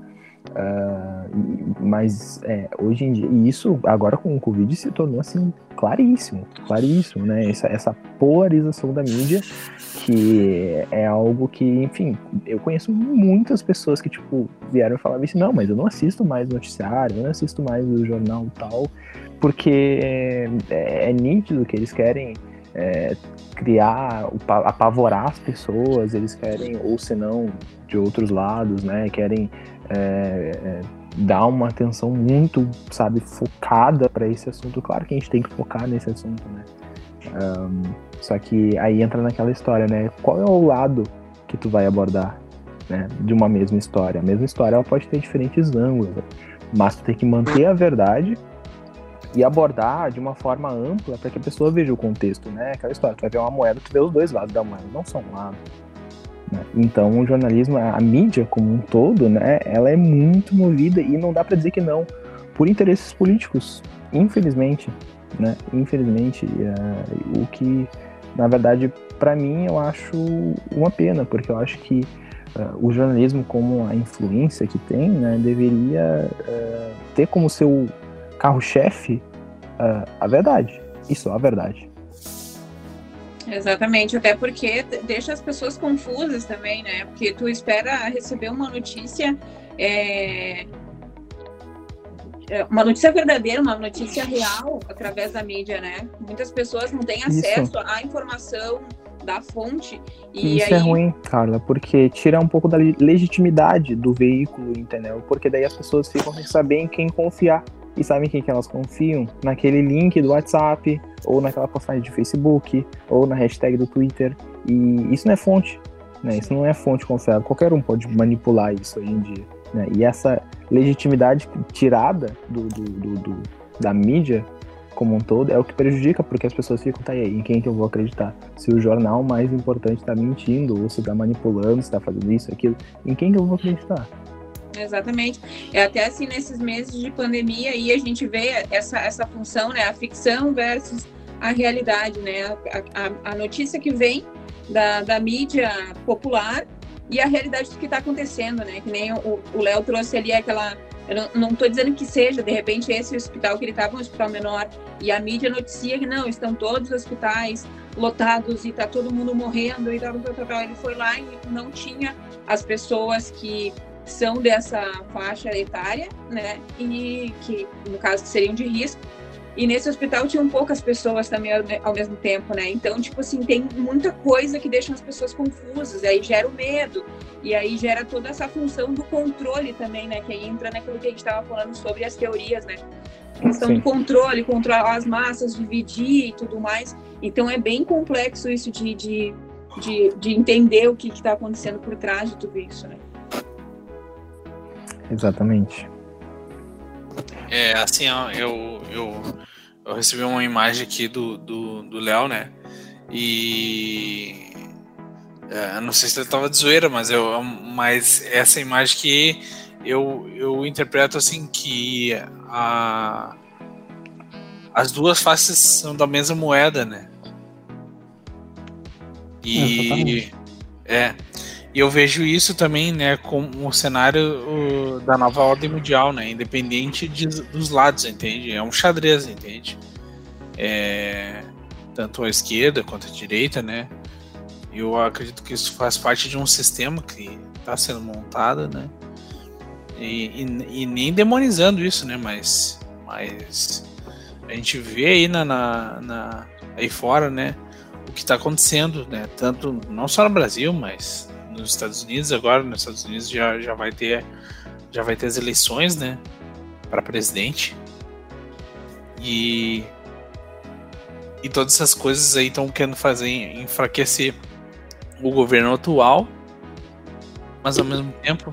Uh, mas é, hoje em dia, e isso agora com o Covid se tornou assim claríssimo, claríssimo, né? Essa, essa polarização da mídia, que é algo que, enfim, eu conheço muitas pessoas que, tipo, vieram e falavam assim, não, mas eu não assisto mais noticiário, eu não assisto mais o jornal tal, porque é, é nítido que eles querem é, criar, apavorar as pessoas, eles querem, ou senão de outros lados, né, querem é, é, dar uma atenção muito, sabe, focada para esse assunto. Claro que a gente tem que focar nesse assunto, né? Um, só que aí entra naquela história, né? Qual é o lado que tu vai abordar, né? De uma mesma história. A mesma história ela pode ter diferentes ângulos, mas tu tem que manter a verdade e abordar de uma forma ampla para que a pessoa veja o contexto, né? Aquela história, tu vai ver uma moeda, tu vê os dois lados da moeda, não só um lado. Né? Então, o jornalismo, a mídia como um todo, né, ela é muito movida e não dá para dizer que não, por interesses políticos, infelizmente, né? Infelizmente, uh, o que, na verdade, para mim, eu acho uma pena, porque eu acho que uh, o jornalismo, como a influência que tem, né, deveria uh, ter como seu carro-chefe uh, a verdade. Isso, a verdade. Exatamente, até porque deixa as pessoas confusas também, né? Porque tu espera receber uma notícia, é... é uma notícia verdadeira, uma notícia real através da mídia, né? Muitas pessoas não têm acesso Isso. à informação da fonte. E Isso é aí... é ruim, Carla, porque tira um pouco da legitimidade do veículo, entendeu? Porque daí as pessoas ficam sem saber em quem confiar. E sabem quem que elas confiam? Naquele link do WhatsApp, ou naquela postagem de Facebook, ou na hashtag do Twitter. E isso não é fonte, né? Isso não é fonte confiável. Qualquer um pode manipular isso hoje em dia. Né? E essa legitimidade tirada do, do, do, do, da mídia como um todo é o que prejudica, porque as pessoas ficam, tá aí, em quem que eu vou acreditar? Se o jornal mais importante está mentindo, ou se está manipulando, se está fazendo isso, aquilo, em quem que eu vou acreditar? Exatamente. É até assim nesses meses de pandemia aí a gente vê essa, essa função, né? A ficção versus a realidade, né? A, a, a notícia que vem da, da mídia popular e a realidade do que está acontecendo, né? Que nem o Léo trouxe ali aquela. Eu não estou dizendo que seja, de repente, esse hospital que ele estava um hospital menor e a mídia noticia que não, estão todos os hospitais lotados e está todo mundo morrendo e tal, tal, tal, tal. Ele foi lá e não tinha as pessoas que são dessa faixa etária, né? E que, no caso, seriam de risco. E nesse hospital tinham poucas pessoas também ao mesmo tempo, né? Então, tipo assim, tem muita coisa que deixa as pessoas confusas, aí gera o medo, e aí gera toda essa função do controle também, né? Que aí entra naquilo que a gente estava falando sobre as teorias, né? A questão Sim. do controle, controlar as massas, dividir e tudo mais. Então, é bem complexo isso de, de, de, de entender o que está acontecendo por trás de tudo isso, né? Exatamente. É, assim, eu, eu, eu recebi uma imagem aqui do Léo, do, do né? E. É, não sei se ele tava de zoeira, mas, eu, mas essa imagem que eu, eu interpreto assim que a, as duas faces são da mesma moeda, né? E. É. E eu vejo isso também, né, como o cenário o, da nova ordem mundial, né, independente de, dos lados, entende? É um xadrez, entende? É, tanto a esquerda quanto a direita, né? Eu acredito que isso faz parte de um sistema que está sendo montado, né? E, e, e, nem demonizando isso, né? Mas, mas a gente vê aí na, na, na aí fora, né? O que está acontecendo, né? Tanto não só no Brasil, mas nos Estados Unidos agora, nos Estados Unidos já, já vai ter já vai ter as eleições, né? Para presidente e e todas essas coisas aí estão querendo fazer enfraquecer o governo atual, mas ao mesmo tempo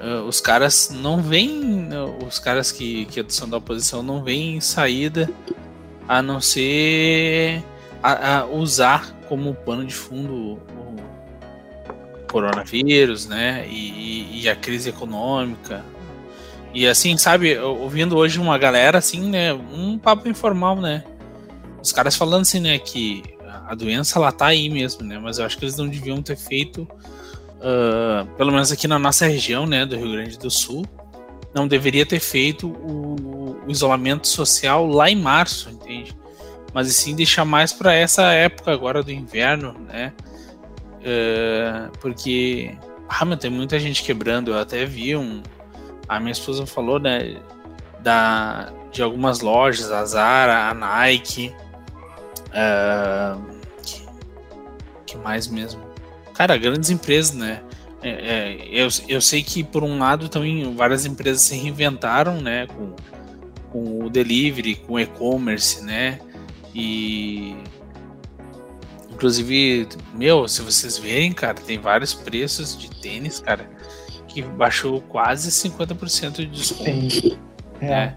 uh, os caras não uh, os caras que, que são da oposição não veem saída a não ser a, a usar como pano de fundo coronavírus, né, e, e a crise econômica, e assim, sabe, ouvindo hoje uma galera assim, né, um papo informal, né? Os caras falando assim, né, que a doença ela tá aí mesmo, né? Mas eu acho que eles não deviam ter feito, uh, pelo menos aqui na nossa região, né, do Rio Grande do Sul, não deveria ter feito o, o isolamento social lá em março, entende? Mas sim deixar mais para essa época agora do inverno, né? Uh, porque, ah, mas tem muita gente quebrando. Eu até vi um, a minha esposa falou, né, da, de algumas lojas, a Zara, a Nike, uh, que, que, mais mesmo? Cara, grandes empresas, né? É, é, eu, eu sei que por um lado também várias empresas se reinventaram, né, com, com o delivery, com o e-commerce, né, e inclusive, meu, se vocês verem, cara, tem vários preços de tênis, cara, que baixou quase 50% de desconto. Sim. É. Né?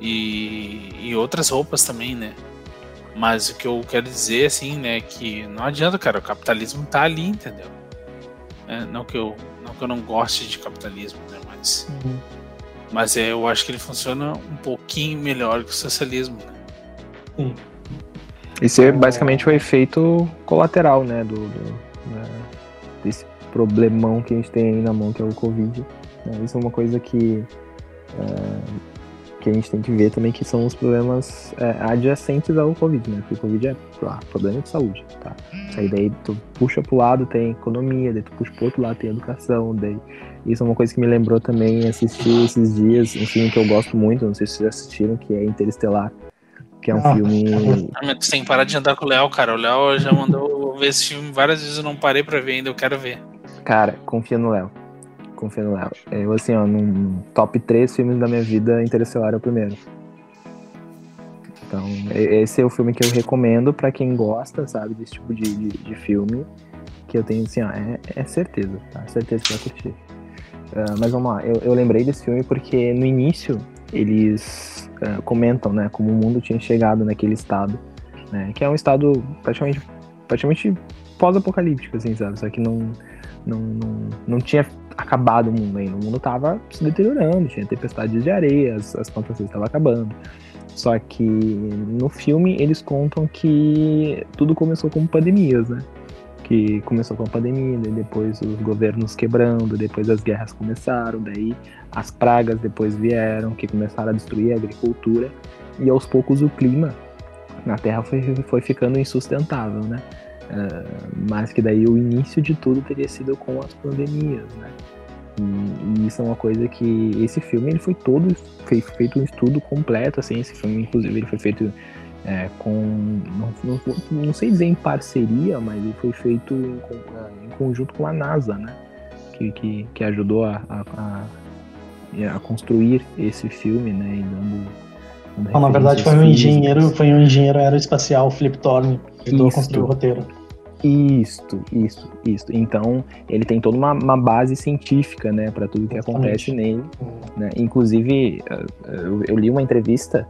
E, e outras roupas também, né? Mas o que eu quero dizer, assim, né, que não adianta, cara, o capitalismo tá ali, entendeu? É, não, que eu, não que eu não goste de capitalismo, né, mas... Uhum. Mas é, eu acho que ele funciona um pouquinho melhor que o socialismo, né? Sim. Isso é basicamente o efeito colateral, né, do, do né, desse problemão que a gente tem aí na mão, que é o Covid. Né? Isso é uma coisa que, é, que a gente tem que ver também, que são os problemas é, adjacentes ao Covid, né? Porque o Covid é ah, problema de saúde, tá? Aí daí tu puxa pro lado, tem economia, daí tu puxa pro outro lado, tem educação, daí... Isso é uma coisa que me lembrou também assistir esses dias, um filme que eu gosto muito, não sei se vocês assistiram, que é Interestelar que é um ah, filme. Ah, tu tem que parar de andar com o Léo, cara. O Léo já mandou ver esse filme várias vezes, eu não parei pra ver ainda, eu quero ver. Cara, confia no Léo. Confia no Léo. Eu, assim, ó, num top 3 filmes da minha vida, Interestelar é o primeiro. Então, esse é o filme que eu recomendo para quem gosta, sabe, desse tipo de, de, de, filme. Que eu tenho, assim, ó, é, é certeza, tá? Certeza que vai curtir. Uh, mas vamos lá, eu, eu, lembrei desse filme porque no início eles uh, comentam, né, como o mundo tinha chegado naquele estado, né, que é um estado praticamente, praticamente pós-apocalíptico, assim, sabe? Só que não não, não, não tinha acabado o mundo ainda. O mundo estava se deteriorando, tinha tempestades de areia, as, as plantações estavam acabando. Só que no filme eles contam que tudo começou com pandemias, né? Que começou com a pandemia, depois os governos quebrando, depois as guerras começaram, daí as pragas depois vieram, que começaram a destruir a agricultura, e aos poucos o clima na Terra foi, foi ficando insustentável, né? Uh, mas que daí o início de tudo teria sido com as pandemias, né? E, e, isso é uma coisa que esse filme ele foi todo foi feito um estudo completo, assim, esse filme inclusive ele foi feito é, com não, não, não, sei dizer em parceria, mas ele foi feito em, em conjunto com a NASA, né? Que, que, que ajudou a, a, a, construir esse filme, né? E dando, dando não, na verdade foi um engenheiro, foi um engenheiro aeroespacial, Flip Thorne, que ajudou a construir o roteiro. Isto, isso, isso. Então, ele tem toda uma, uma base científica, né, para tudo que acontece nele. Né? Inclusive, eu, eu, li uma entrevista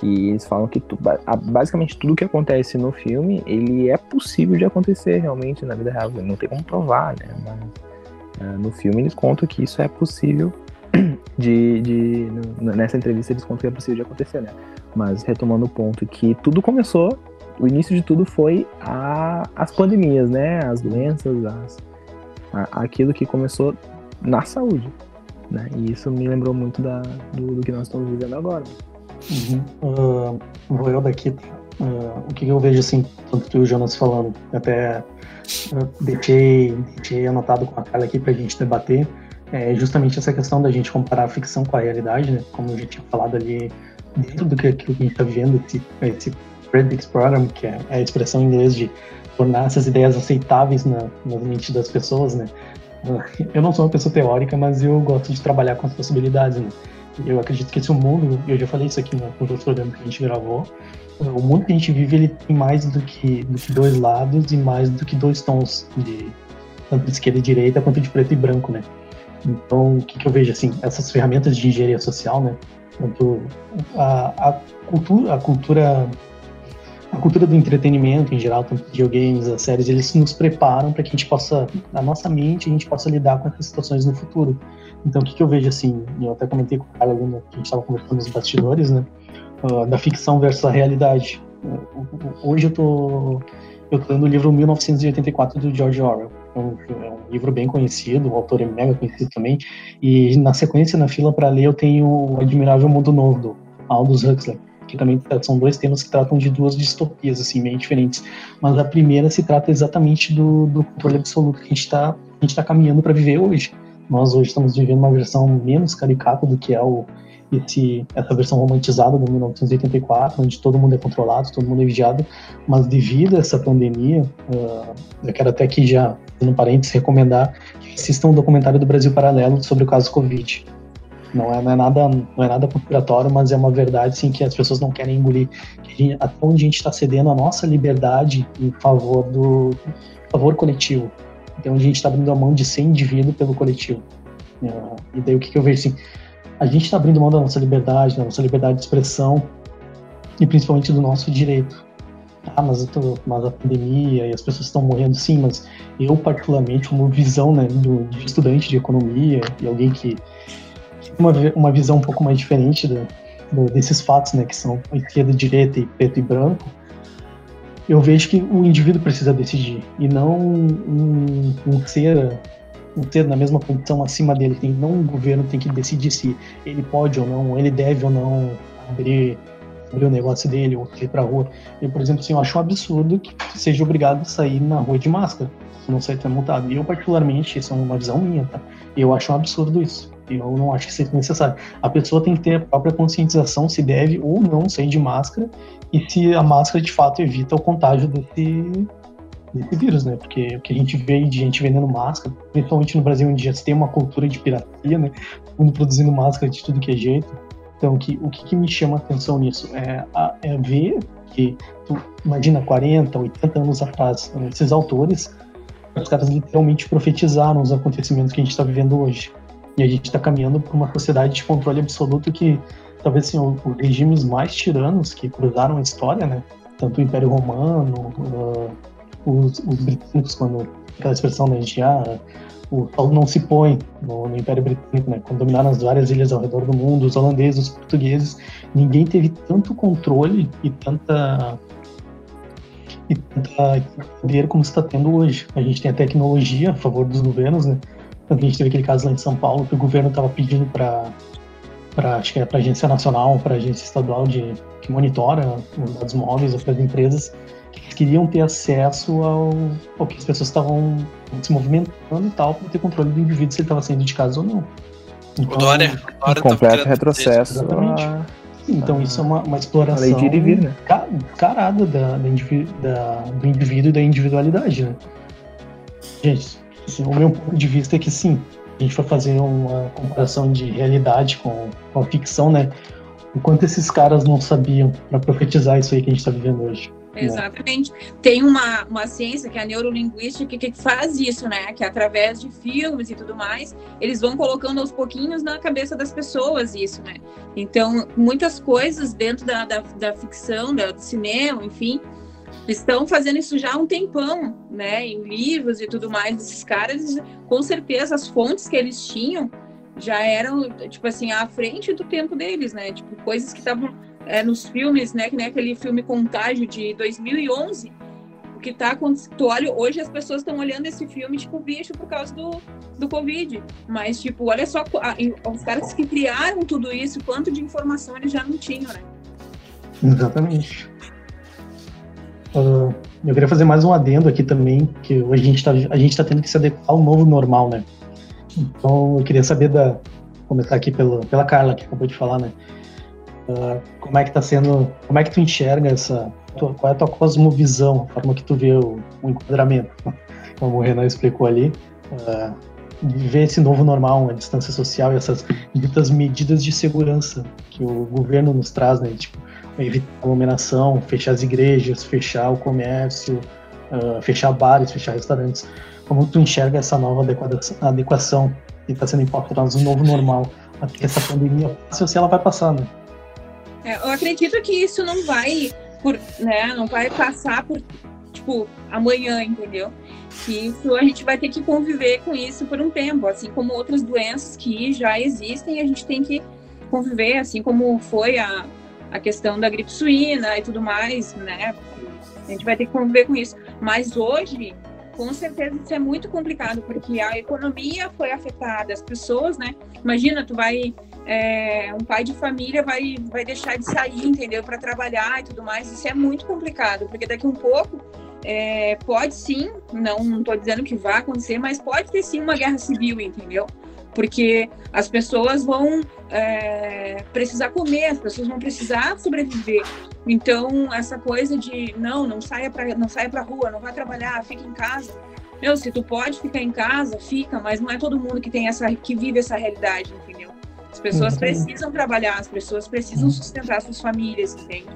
que eles falam que tu, basicamente tudo que acontece no filme, ele é possível de acontecer realmente na vida real. Não tem como provar, né? Mas, uh, no filme eles contam que isso é possível de, de nessa entrevista eles contam que é possível de acontecer, né? Mas retomando o ponto que tudo começou o início de tudo foi a, as pandemias, né? As doenças, as, a, aquilo que começou na saúde. Né? E isso me lembrou muito da, do, do que nós estamos vivendo agora. Uhum. Uh, vou eu daqui. Uh, o que eu vejo assim, tanto tu e o Jonas falando, até uh, deixei, deixei anotado com a Carla aqui para a gente debater. é justamente essa questão da gente comparar a ficção com a realidade, né? Como eu já tinha falado ali, dentro do que, que a gente está vivendo, esse, esse Program, que é a expressão em inglês de tornar essas ideias aceitáveis na, nas mentes das pessoas, né? Eu não sou uma pessoa teórica, mas eu gosto de trabalhar com as possibilidades, né? Eu acredito que esse mundo, eu já falei isso aqui no, no programa que a gente gravou, o mundo que a gente vive ele tem mais do que, do que dois lados e mais do que dois tons de tanto de esquerda e direita quanto de preto e branco, né? Então, o que, que eu vejo assim, essas ferramentas de engenharia social, né? Tanto a, a cultura, a cultura a cultura do entretenimento em geral, tanto videogames, as séries, eles nos preparam para que a gente possa, na nossa mente, a gente possa lidar com essas situações no futuro. Então, o que, que eu vejo assim, eu até comentei com o Carlos ali, né, que a gente estava conversando nos bastidores, né, uh, da ficção versus a realidade. Uh, hoje eu tô, eu tô lendo o livro 1984 do George Orwell. É um, é um, livro bem conhecido, o autor é mega conhecido também. E na sequência, na fila para ler, eu tenho o Admirável Mundo Novo, do Aldous Huxley que também são dois temas que tratam de duas distopias, assim, bem diferentes. Mas a primeira se trata exatamente do, do controle absoluto que a gente está tá caminhando para viver hoje. Nós hoje estamos vivendo uma versão menos caricata do que é o, esse, essa versão romantizada do 1984, onde todo mundo é controlado, todo mundo é vigiado, mas devido a essa pandemia, uh, eu quero até aqui já, no parênteses, recomendar que assistam um documentário do Brasil Paralelo sobre o caso Covid. Não é, não é nada não é nada conspiratório, mas é uma verdade sim que as pessoas não querem engolir. Gente, até onde a gente está cedendo a nossa liberdade em favor do favor coletivo. Então a gente está abrindo a mão de ser indivíduo pelo coletivo. Uh, e daí o que, que eu vejo assim? A gente está abrindo mão da nossa liberdade, da nossa liberdade de expressão e principalmente do nosso direito. Ah, mas, tô, mas a pandemia e as pessoas estão morrendo, sim, mas eu particularmente, como visão né, do, de estudante de economia e alguém que uma, uma visão um pouco mais diferente do, do, desses fatos, né, que são esquerda, direita e preto e branco, eu vejo que o indivíduo precisa decidir e não um, um ser um ser na mesma condição acima dele. Tem, não o governo tem que decidir se ele pode ou não, ele deve ou não abrir, abrir o negócio dele ou ir para rua. Eu, por exemplo, assim, eu acho um absurdo que seja obrigado a sair na rua de máscara, não sair tá multado. E eu, particularmente, isso é uma visão minha, tá? Eu acho um absurdo isso. Eu não acho que seja necessário. A pessoa tem que ter a própria conscientização se deve ou não sair de máscara e se a máscara de fato evita o contágio desse, desse vírus, né? Porque o que a gente vê de gente vendendo máscara, principalmente no Brasil, onde já se tem uma cultura de pirataria, né? Mundo produzindo máscara de tudo que é jeito. Então, que, o que, que me chama a atenção nisso é, a, é ver que, tu, imagina, 40, 80 anos atrás, esses autores, os caras literalmente profetizaram os acontecimentos que a gente está vivendo hoje. E a gente está caminhando para uma sociedade de controle absoluto que talvez assim, os regimes mais tiranos que cruzaram a história, né? Tanto o Império Romano, uh, os, os, britânicos, quando aquela expressão né, de ah, o sol não se põe no, no, Império Britânico, né? Quando dominaram as várias ilhas ao redor do mundo, os holandeses, os portugueses, ninguém teve tanto controle e tanta e tanta poder como está tendo hoje. A gente tem a tecnologia a favor dos governos, né? a gente teve aquele caso lá em São Paulo que o governo estava pedindo para para acho que é para a agência nacional, para a agência estadual de que monitora os dados móveis para as empresas que eles queriam ter acesso ao, ao que as pessoas estavam se movimentando e tal para ter controle do indivíduo se ele estava saindo de casa ou não. Então, o Dória, Dória completo retrocesso. Exatamente. A... Então isso é uma, uma exploração lei de vir, né? carada da, da, da, do indivíduo e da individualidade, né? Gente, Assim, o meu ponto de vista é que sim, a gente for fazer uma comparação de realidade com, com a ficção, né? O quanto esses caras não sabiam para profetizar isso aí que a gente está vivendo hoje. Né? Exatamente. Tem uma, uma ciência que é a neurolinguística que, que faz isso, né? Que através de filmes e tudo mais, eles vão colocando aos pouquinhos na cabeça das pessoas isso, né? Então, muitas coisas dentro da, da, da ficção, da, do cinema, enfim, estão fazendo isso já há um tempão, né? Em livros e tudo mais desses caras, com certeza as fontes que eles tinham já eram, tipo assim, à frente do tempo deles, né? Tipo, coisas que estavam é, nos filmes, né? Que nem aquele filme Contágio de 2011, o que tá acontecendo. Olha, hoje as pessoas estão olhando esse filme, tipo, bicho, por causa do, do Covid. Mas, tipo, olha só, a, os caras que criaram tudo isso, quanto de informação eles já não tinham, né? Exatamente. Uh, eu queria fazer mais um adendo aqui também, que hoje a gente está a gente tá tendo que se adequar ao novo normal, né? Então, eu queria saber da. Começar aqui pelo, pela Carla, que acabou de falar, né? Uh, como é que tá sendo. Como é que tu enxerga essa. Tua, qual é a tua cosmovisão, a forma que tu vê o, o enquadramento, como o Renan explicou ali. Uh, ver esse novo normal, a distância social e essas ditas medidas de segurança que o governo nos traz, né? Tipo, evitar aglomeração, fechar as igrejas, fechar o comércio, uh, fechar bares, fechar restaurantes. Como tu enxerga essa nova adequação, que está sendo impactada no novo normal? Essa pandemia se ela vai passar, né? É, eu acredito que isso não vai por, né, não vai passar por tipo amanhã, entendeu? Que isso a gente vai ter que conviver com isso por um tempo, assim como outras doenças que já existem, a gente tem que conviver, assim como foi a, a questão da gripe suína e tudo mais, né? A gente vai ter que conviver com isso. Mas hoje, com certeza, isso é muito complicado, porque a economia foi afetada, as pessoas, né? Imagina, tu vai. É, um pai de família vai, vai deixar de sair, entendeu? Para trabalhar e tudo mais. Isso é muito complicado, porque daqui um pouco é, pode sim, não estou dizendo que vai acontecer, mas pode ter sim uma guerra civil, entendeu? Porque as pessoas vão é, precisar comer, as pessoas vão precisar sobreviver. Então, essa coisa de não, não saia para não saia para rua, não vai trabalhar, fica em casa. Meu, se tu pode ficar em casa, fica, mas não é todo mundo que tem essa que vive essa realidade, entendeu? As pessoas uhum. precisam trabalhar, as pessoas precisam uhum. sustentar suas famílias, entende?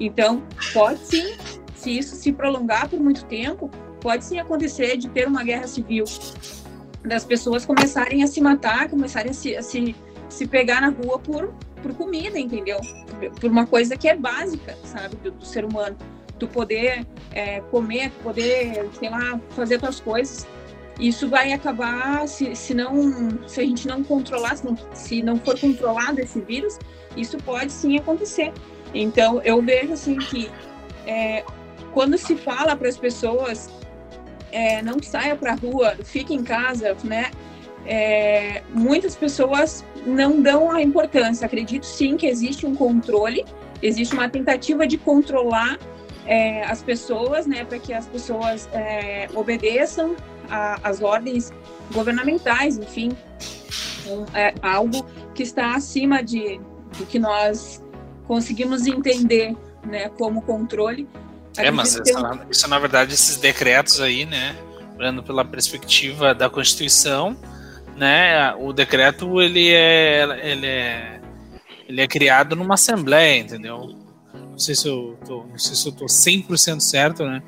Então, pode sim, se isso se prolongar por muito tempo, pode sim acontecer de ter uma guerra civil, das pessoas começarem a se matar, começarem a se, a se, se pegar na rua por, por comida, entendeu? Por uma coisa que é básica, sabe, do, do ser humano. Tu poder é, comer, poder, sei lá, fazer tuas coisas. Isso vai acabar, se, se, não, se a gente não controlar, se não, se não for controlado esse vírus, isso pode sim acontecer. Então, eu vejo assim que é, quando se fala para as pessoas é, não saia para a rua, fique em casa, né? É, muitas pessoas não dão a importância. Acredito sim que existe um controle, existe uma tentativa de controlar é, as pessoas, né, para que as pessoas é, obedeçam às ordens governamentais, enfim, então, é algo que está acima de do que nós conseguimos entender, né, como controle. É, mas essa, isso na verdade esses decretos aí, né? Olhando pela perspectiva da Constituição, né? O decreto ele é, ele é, ele é criado numa assembleia, entendeu? Não sei se eu tô, não sei se eu tô 100% certo, né?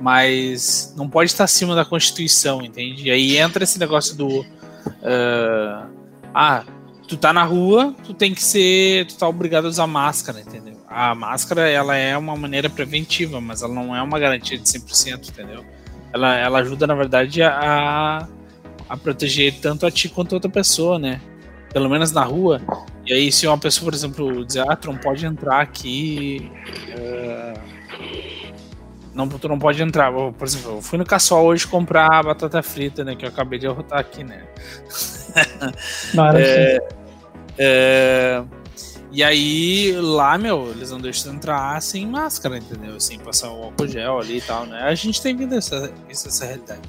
Mas não pode estar acima da Constituição, entende? E aí entra esse negócio do uh, ah, tu tá na rua, tu tem que ser, tu tá obrigado a usar máscara, entendeu? A máscara, ela é uma maneira preventiva, mas ela não é uma garantia de 100%, entendeu? Ela, ela ajuda, na verdade, a, a proteger tanto a ti quanto a outra pessoa, né? Pelo menos na rua. E aí, se uma pessoa, por exemplo, dizer, ah, tu não pode entrar aqui. Uh, não, tu não pode entrar. Por exemplo, eu fui no Caçol hoje comprar batata frita, né? Que eu acabei de arrotar aqui, né? é, é, e aí, lá, meu, eles não deixam entrar sem máscara, entendeu? Assim, passar o álcool gel ali e tal, né? A gente tem vindo essa, essa realidade.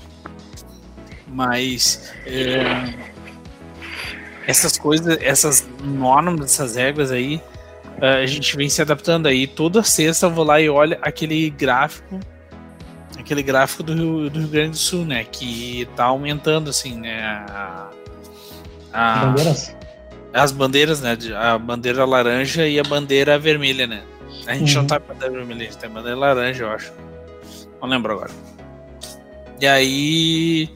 Mas é, essas coisas, essas normas, essas regras aí, a gente vem se adaptando aí. Toda sexta eu vou lá e olho aquele gráfico, aquele gráfico do Rio, do Rio Grande do Sul, né? Que tá aumentando, assim, né? A, a, Bandeiras? As bandeiras, né? A bandeira laranja e a bandeira vermelha, né? A gente uhum. não tá com a bandeira vermelha, a gente tem a bandeira laranja, eu acho. Não lembro agora. E aí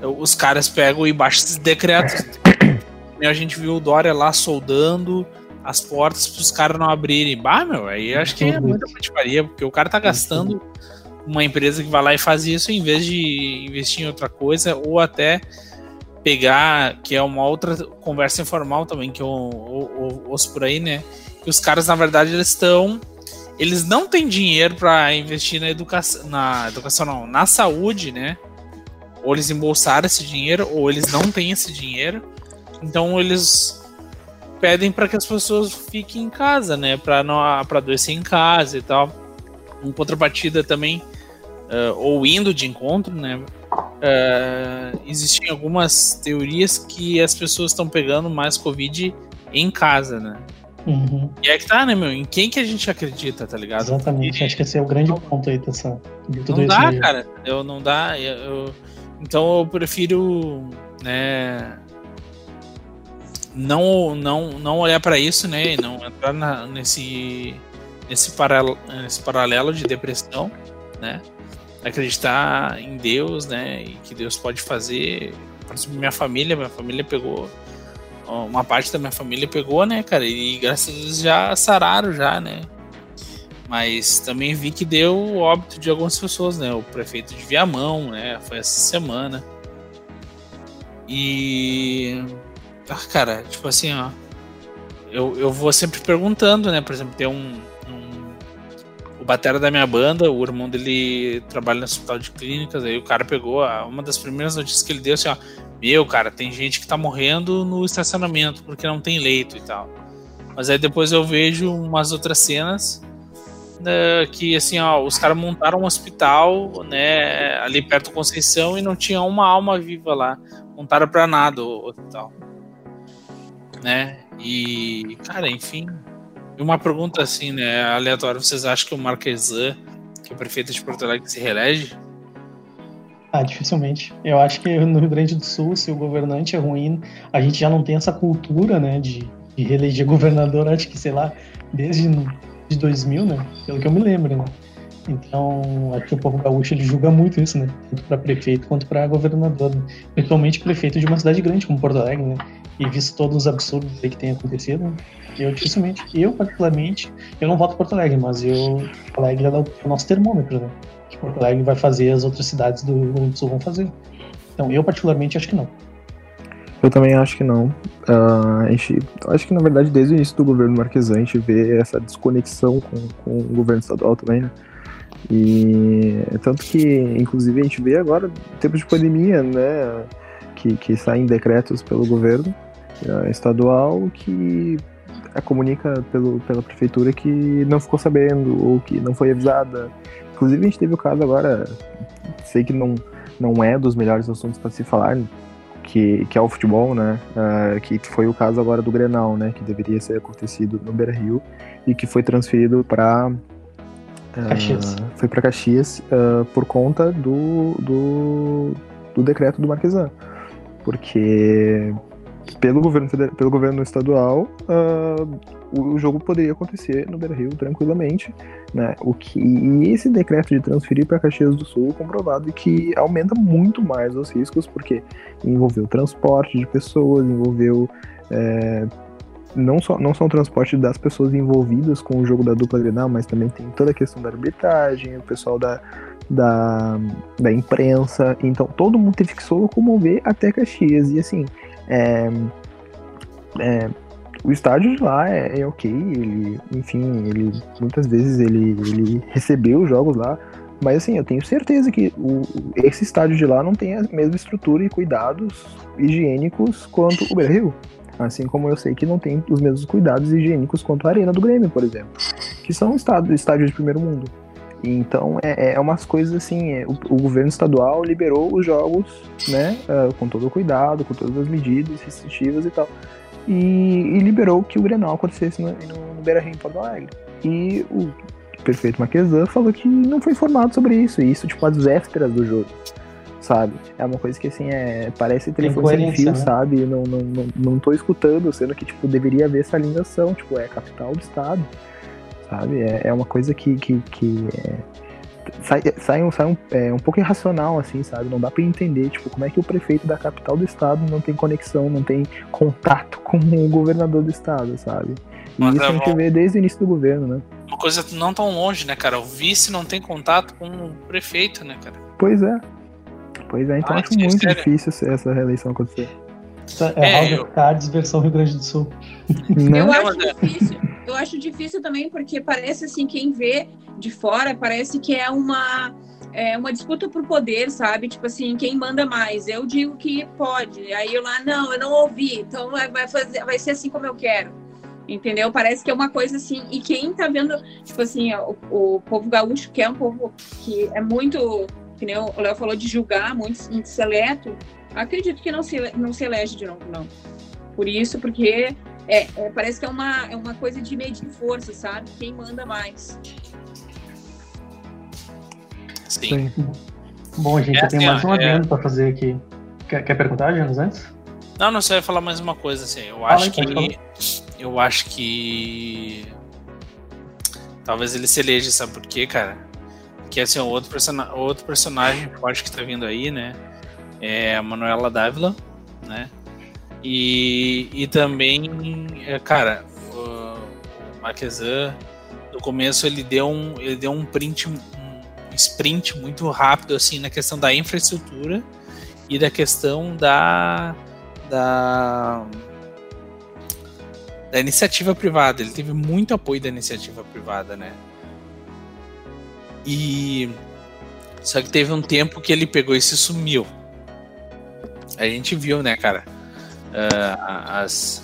os caras pegam e baixam esses decretos. E a gente viu o Dória lá soldando as portas para os caras não abrirem. Bah, meu, aí acho que é muita patifaria, porque o cara tá gastando uma empresa que vai lá e faz isso em vez de investir em outra coisa, ou até pegar, que é uma outra conversa informal também que eu, eu, eu ouço por aí, né? Que os caras, na verdade, eles estão. Eles não têm dinheiro para investir na educação. Na educação, não, na saúde, né? Ou eles embolsaram esse dinheiro, ou eles não têm esse dinheiro. Então eles pedem para que as pessoas fiquem em casa, né? Para não para adoecer em casa e tal. Em contrapartida também, uh, ou indo de encontro, né? Uh, existem algumas teorias que as pessoas estão pegando mais Covid em casa, né? Uhum. E é que tá, né, meu? Em quem que a gente acredita, tá ligado? Exatamente, acho que esse é o grande ponto aí dessa, de não dá, cara. Eu não dá. Eu, eu- então eu prefiro, né? Não, não, não olhar pra isso, né? E não entrar na- nesse, nesse, paralelo, nesse paralelo de depressão, né? Acreditar em Deus, né? E que Deus pode fazer. Minha família, minha família pegou. Uma parte da minha família pegou, né, cara? E graças a Deus já sararam, já, né? Mas também vi que deu óbito de algumas pessoas, né? O prefeito de Viamão, né? Foi essa semana. E. Ah, cara, tipo assim, ó. Eu, eu vou sempre perguntando, né? Por exemplo, tem um- o batera da minha banda, o irmão dele trabalha no hospital de clínicas, aí o cara pegou. a- uma das primeiras notícias que ele deu assim, ó. Meu, cara, tem gente que tá morrendo no estacionamento porque não tem leito e tal. Mas aí depois eu vejo umas outras cenas né, que assim, ó, os caras montaram um hospital, né, ali perto do Conceição e não tinha uma alma viva lá. Montaram pra nada o hospital. Né? E, cara, enfim. Uma pergunta assim, né, aleatória, vocês acham que o Marquesan, que é o prefeito de Porto Alegre, se reelege? Ah, dificilmente. Eu acho que no Rio Grande do Sul, se o governante é ruim, a gente já não tem essa cultura, né, de, de reeleger governador, acho que, sei lá, desde de 2000, né, pelo que eu me lembro, né. Então, acho que o povo gaúcho ele julga muito isso, né, tanto para prefeito quanto para governador, né? principalmente prefeito de uma cidade grande como Porto Alegre, né, e visto todos os absurdos que tem acontecido, eu dificilmente, eu particularmente, eu não voto Porto Alegre, mas eu, Porto Alegre é o nosso termômetro, né, que Porto Alegre vai fazer, as outras cidades do Rio Grande do Sul vão fazer. Então, eu particularmente acho que não. Eu também acho que não. A gente, acho que na verdade desde o início do governo Marquesan a gente vê essa desconexão com, com o governo estadual também, né? E tanto que, inclusive, a gente vê agora, em tempos de pandemia, né? Que, que saem decretos pelo governo estadual que eh, comunica pelo, pela prefeitura que não ficou sabendo ou que não foi avisada. Inclusive, a gente teve o caso agora, sei que não, não é dos melhores assuntos para se falar, que, que é o futebol, né? Ah, que foi o caso agora do Grenal, né? Que deveria ser acontecido no Beira Rio e que foi transferido para Caxias. foi para Caxias ah, por conta do, do, do decreto do Marquesan. Porque pelo governo, feder- pelo governo estadual, ah, o, jogo poderia acontecer no Beira Rio tranquilamente, né? O que, e esse decreto de transferir para Caxias do Sul comprovado que aumenta muito mais os riscos, porque envolveu transporte de pessoas, envolveu é, não só, não só o transporte das pessoas envolvidas com o jogo da dupla Grenal, mas também tem toda a questão da arbitragem, o pessoal da, da, da imprensa. Então todo mundo teve que se locomover até Caxias. E assim, é, é, o estádio de lá é, é ok, ele, enfim, ele muitas vezes ele, ele recebeu os jogos lá. Mas assim, eu tenho certeza que o, esse estádio de lá não tem a mesma estrutura e cuidados higiênicos quanto o Beira Rio. Assim como eu sei que não tem os mesmos cuidados higiênicos quanto a Arena do Grêmio, por exemplo. Que são estádios de primeiro mundo. Então é, é umas coisas assim, é, o, o governo estadual liberou os jogos, né, ah, com todo o cuidado, com todas as medidas restritivas e tal. E, e liberou que o Grenal acontecesse no, no, no Beira Rio em Porto Alegre. E o prefeito Marquesan falou que não foi informado sobre isso, e isso tipo às vésperas do jogo, sabe? É uma coisa que assim, é, parece telefone sem fio, né? sabe? Não, não, não, não tô escutando, sendo que tipo, deveria haver essa ligação, tipo, é a capital do estado, sabe? É, é uma coisa que, que, que é, sai, sai, um, sai um, é, um pouco irracional, assim, sabe? Não dá pra entender, tipo, como é que o prefeito da capital do estado não tem conexão, não tem contato com o governador do estado, sabe? E Mas isso é a gente bom. vê desde o início do governo, né? Uma coisa não tão longe, né, cara? O vice não tem contato com o prefeito, né, cara? Pois é. Pois é, então Ah, acho muito sério? difícil essa reeleição acontecer. Essa É, É, House eu- of Cards versão Rio Grande do Sul. Não, Eu acho difícil. Eu acho difícil também porque parece assim quem vê de fora parece que é uma é uma disputa por poder, sabe? Tipo assim, quem manda mais? Eu digo que pode. Aí eu lá não, eu não ouvi. Então vai fazer, vai ser assim como eu quero. Entendeu? Parece que é uma coisa assim. E quem tá vendo, tipo assim, o, o povo gaúcho que é um povo que é muito que nem o Léo falou, de julgar muito, muito seleto, acredito que não se, não se elege de novo, não. Por isso, porque é, é, parece que é uma, é uma coisa de medir força, sabe? Quem manda mais. Sim. Sim. Bom, gente, É eu tenho assim, mais um é- adendo pra fazer aqui. Quer, quer perguntar, Janos, antes? Não, não, você vai falar mais uma coisa, assim. Eu Fala acho que. Eu acho que. Talvez ele se eleja, sabe por quê, cara? Porque assim, o outro, persona... outro personagem forte que tá vindo aí, né? É a Manuela Dávila, né? E, e também, é, cara, o Marquesan, no começo ele deu um, ele deu um print, um sprint muito rápido, assim, na questão da infraestrutura e da questão da. da da iniciativa privada. Ele teve muito apoio da iniciativa privada, né? E só que teve um tempo que ele pegou e se sumiu. A gente viu, né, cara? Ah, as,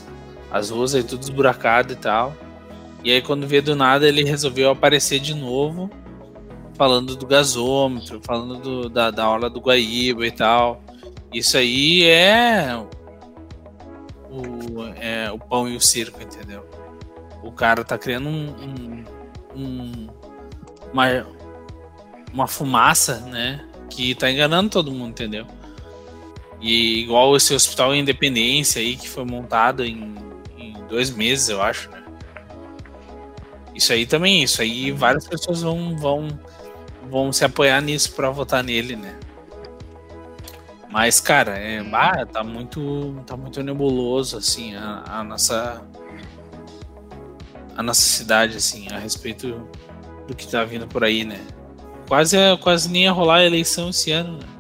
as ruas aí tudo esburacado e tal. E aí quando vê do nada ele resolveu aparecer de novo, falando do gasômetro, falando do, da, da aula do Guaíba e tal. Isso aí é o, é, o pão e o circo, entendeu? O cara tá criando um, um- um- uma, uma fumaça, né? Que tá enganando todo mundo, entendeu? E igual esse hospital Independência aí que foi montado em, em dois meses, eu acho, né? Isso aí também, isso aí várias pessoas vão, vão, vão se apoiar nisso pra votar nele, né? Mas, cara, é, bah, tá muito, tá muito nebuloso, assim, a, a nossa, a nossa cidade, assim, a respeito do que tá vindo por aí, né? Quase, quase nem ia rolar a eleição esse ano, né?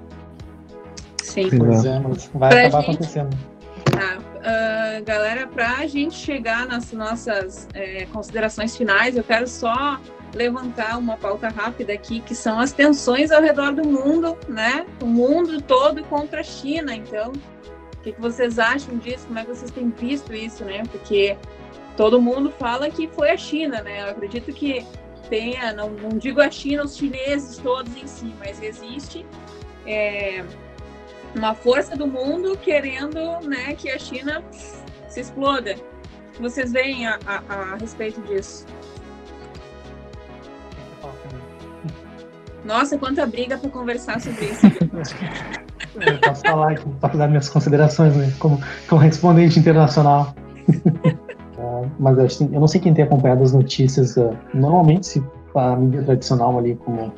Sim. Pois é, mas vai Pra acabar gente- acontecendo. Tá. Ah, galera, para a gente chegar nas nossas é, considerações finais, eu quero só levantar uma pauta rápida aqui, que são as tensões ao redor do mundo, né? O mundo todo contra a China. Então, o que, que vocês acham disso? Como é que vocês têm visto isso, né? Porque todo mundo fala que foi a China, né? Eu acredito que tenha, não, não digo a China, os chineses todos em si, mas existe é, uma força do mundo querendo né, que a China se exploda. Vocês veem a, a- a respeito disso? Nossa, quanta briga para conversar sobre isso. Eu posso falar posso dar minhas considerações né, como, como respondente internacional. Ah, mas eu, não sei quem tem acompanhado as notícias. ah, normalmente, se a mídia tradicional ali, como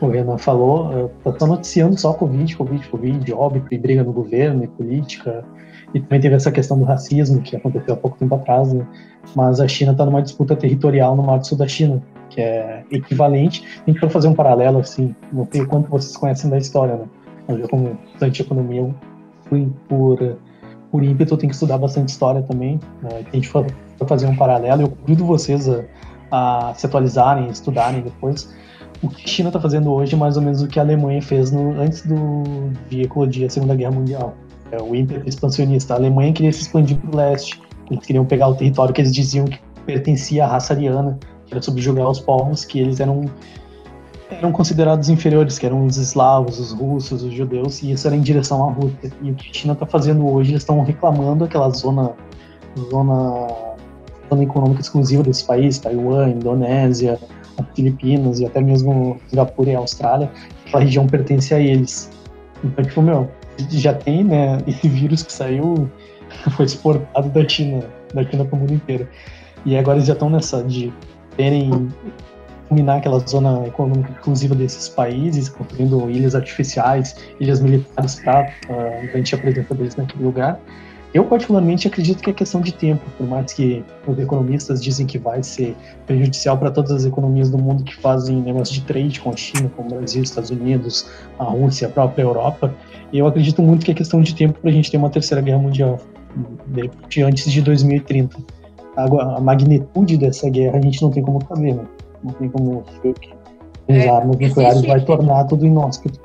o Renan falou, está só noticiando só Covid, Covid, Covid, óbito e briga no governo e política. E também teve essa questão do racismo que aconteceu há pouco tempo atrás. Né? Mas a China está numa disputa territorial no norte sul da China, que é equivalente. A gente vai fazer um paralelo assim, não sei o quanto vocês conhecem da história, né? Mas eu, como estudante de economia, eu fui por, por ímpeto, eu tenho que estudar bastante história também. Né? A gente for, for fazer um paralelo, eu convido vocês a, a se atualizarem, estudarem depois. O que a China está fazendo hoje é mais ou menos o que a Alemanha fez no, antes do, de eclodir a Segunda Guerra Mundial. É, o ímpeto expansionista. A Alemanha queria se expandir para o leste. Eles queriam pegar o território que eles diziam que pertencia à raça ariana, que era subjugar os povos que eles eram eram considerados inferiores, que eram os eslavos, os russos, os judeus, e isso era em direção à Rússia. E o que a China está fazendo hoje, eles estão reclamando aquela zona, zona, zona econômica exclusiva desse país, Taiwan, Indonésia, Filipinas e até mesmo Singapura e Austrália, aquela região pertence a eles. Então, tipo, meu, já tem, né, esse vírus que saiu, foi exportado da China, da China para o mundo inteiro. E agora eles já estão nessa de terem dominar aquela zona econômica exclusiva desses países, construindo ilhas artificiais, ilhas militares para uh, garantir a presença deles naquele lugar. Eu, particularmente, acredito que é questão de tempo, por mais que os economistas dizem que vai ser prejudicial para todas as economias do mundo que fazem negócio de trade com a China, como o Brasil, Estados Unidos, a Rússia, a própria Europa. Eu acredito muito que é questão de tempo para a gente ter uma terceira guerra mundial, de antes de 2030. Agora, a magnitude dessa guerra a gente não tem como saber, né? não tem como ser que as É, armas nucleares vai tornar tudo inóspito.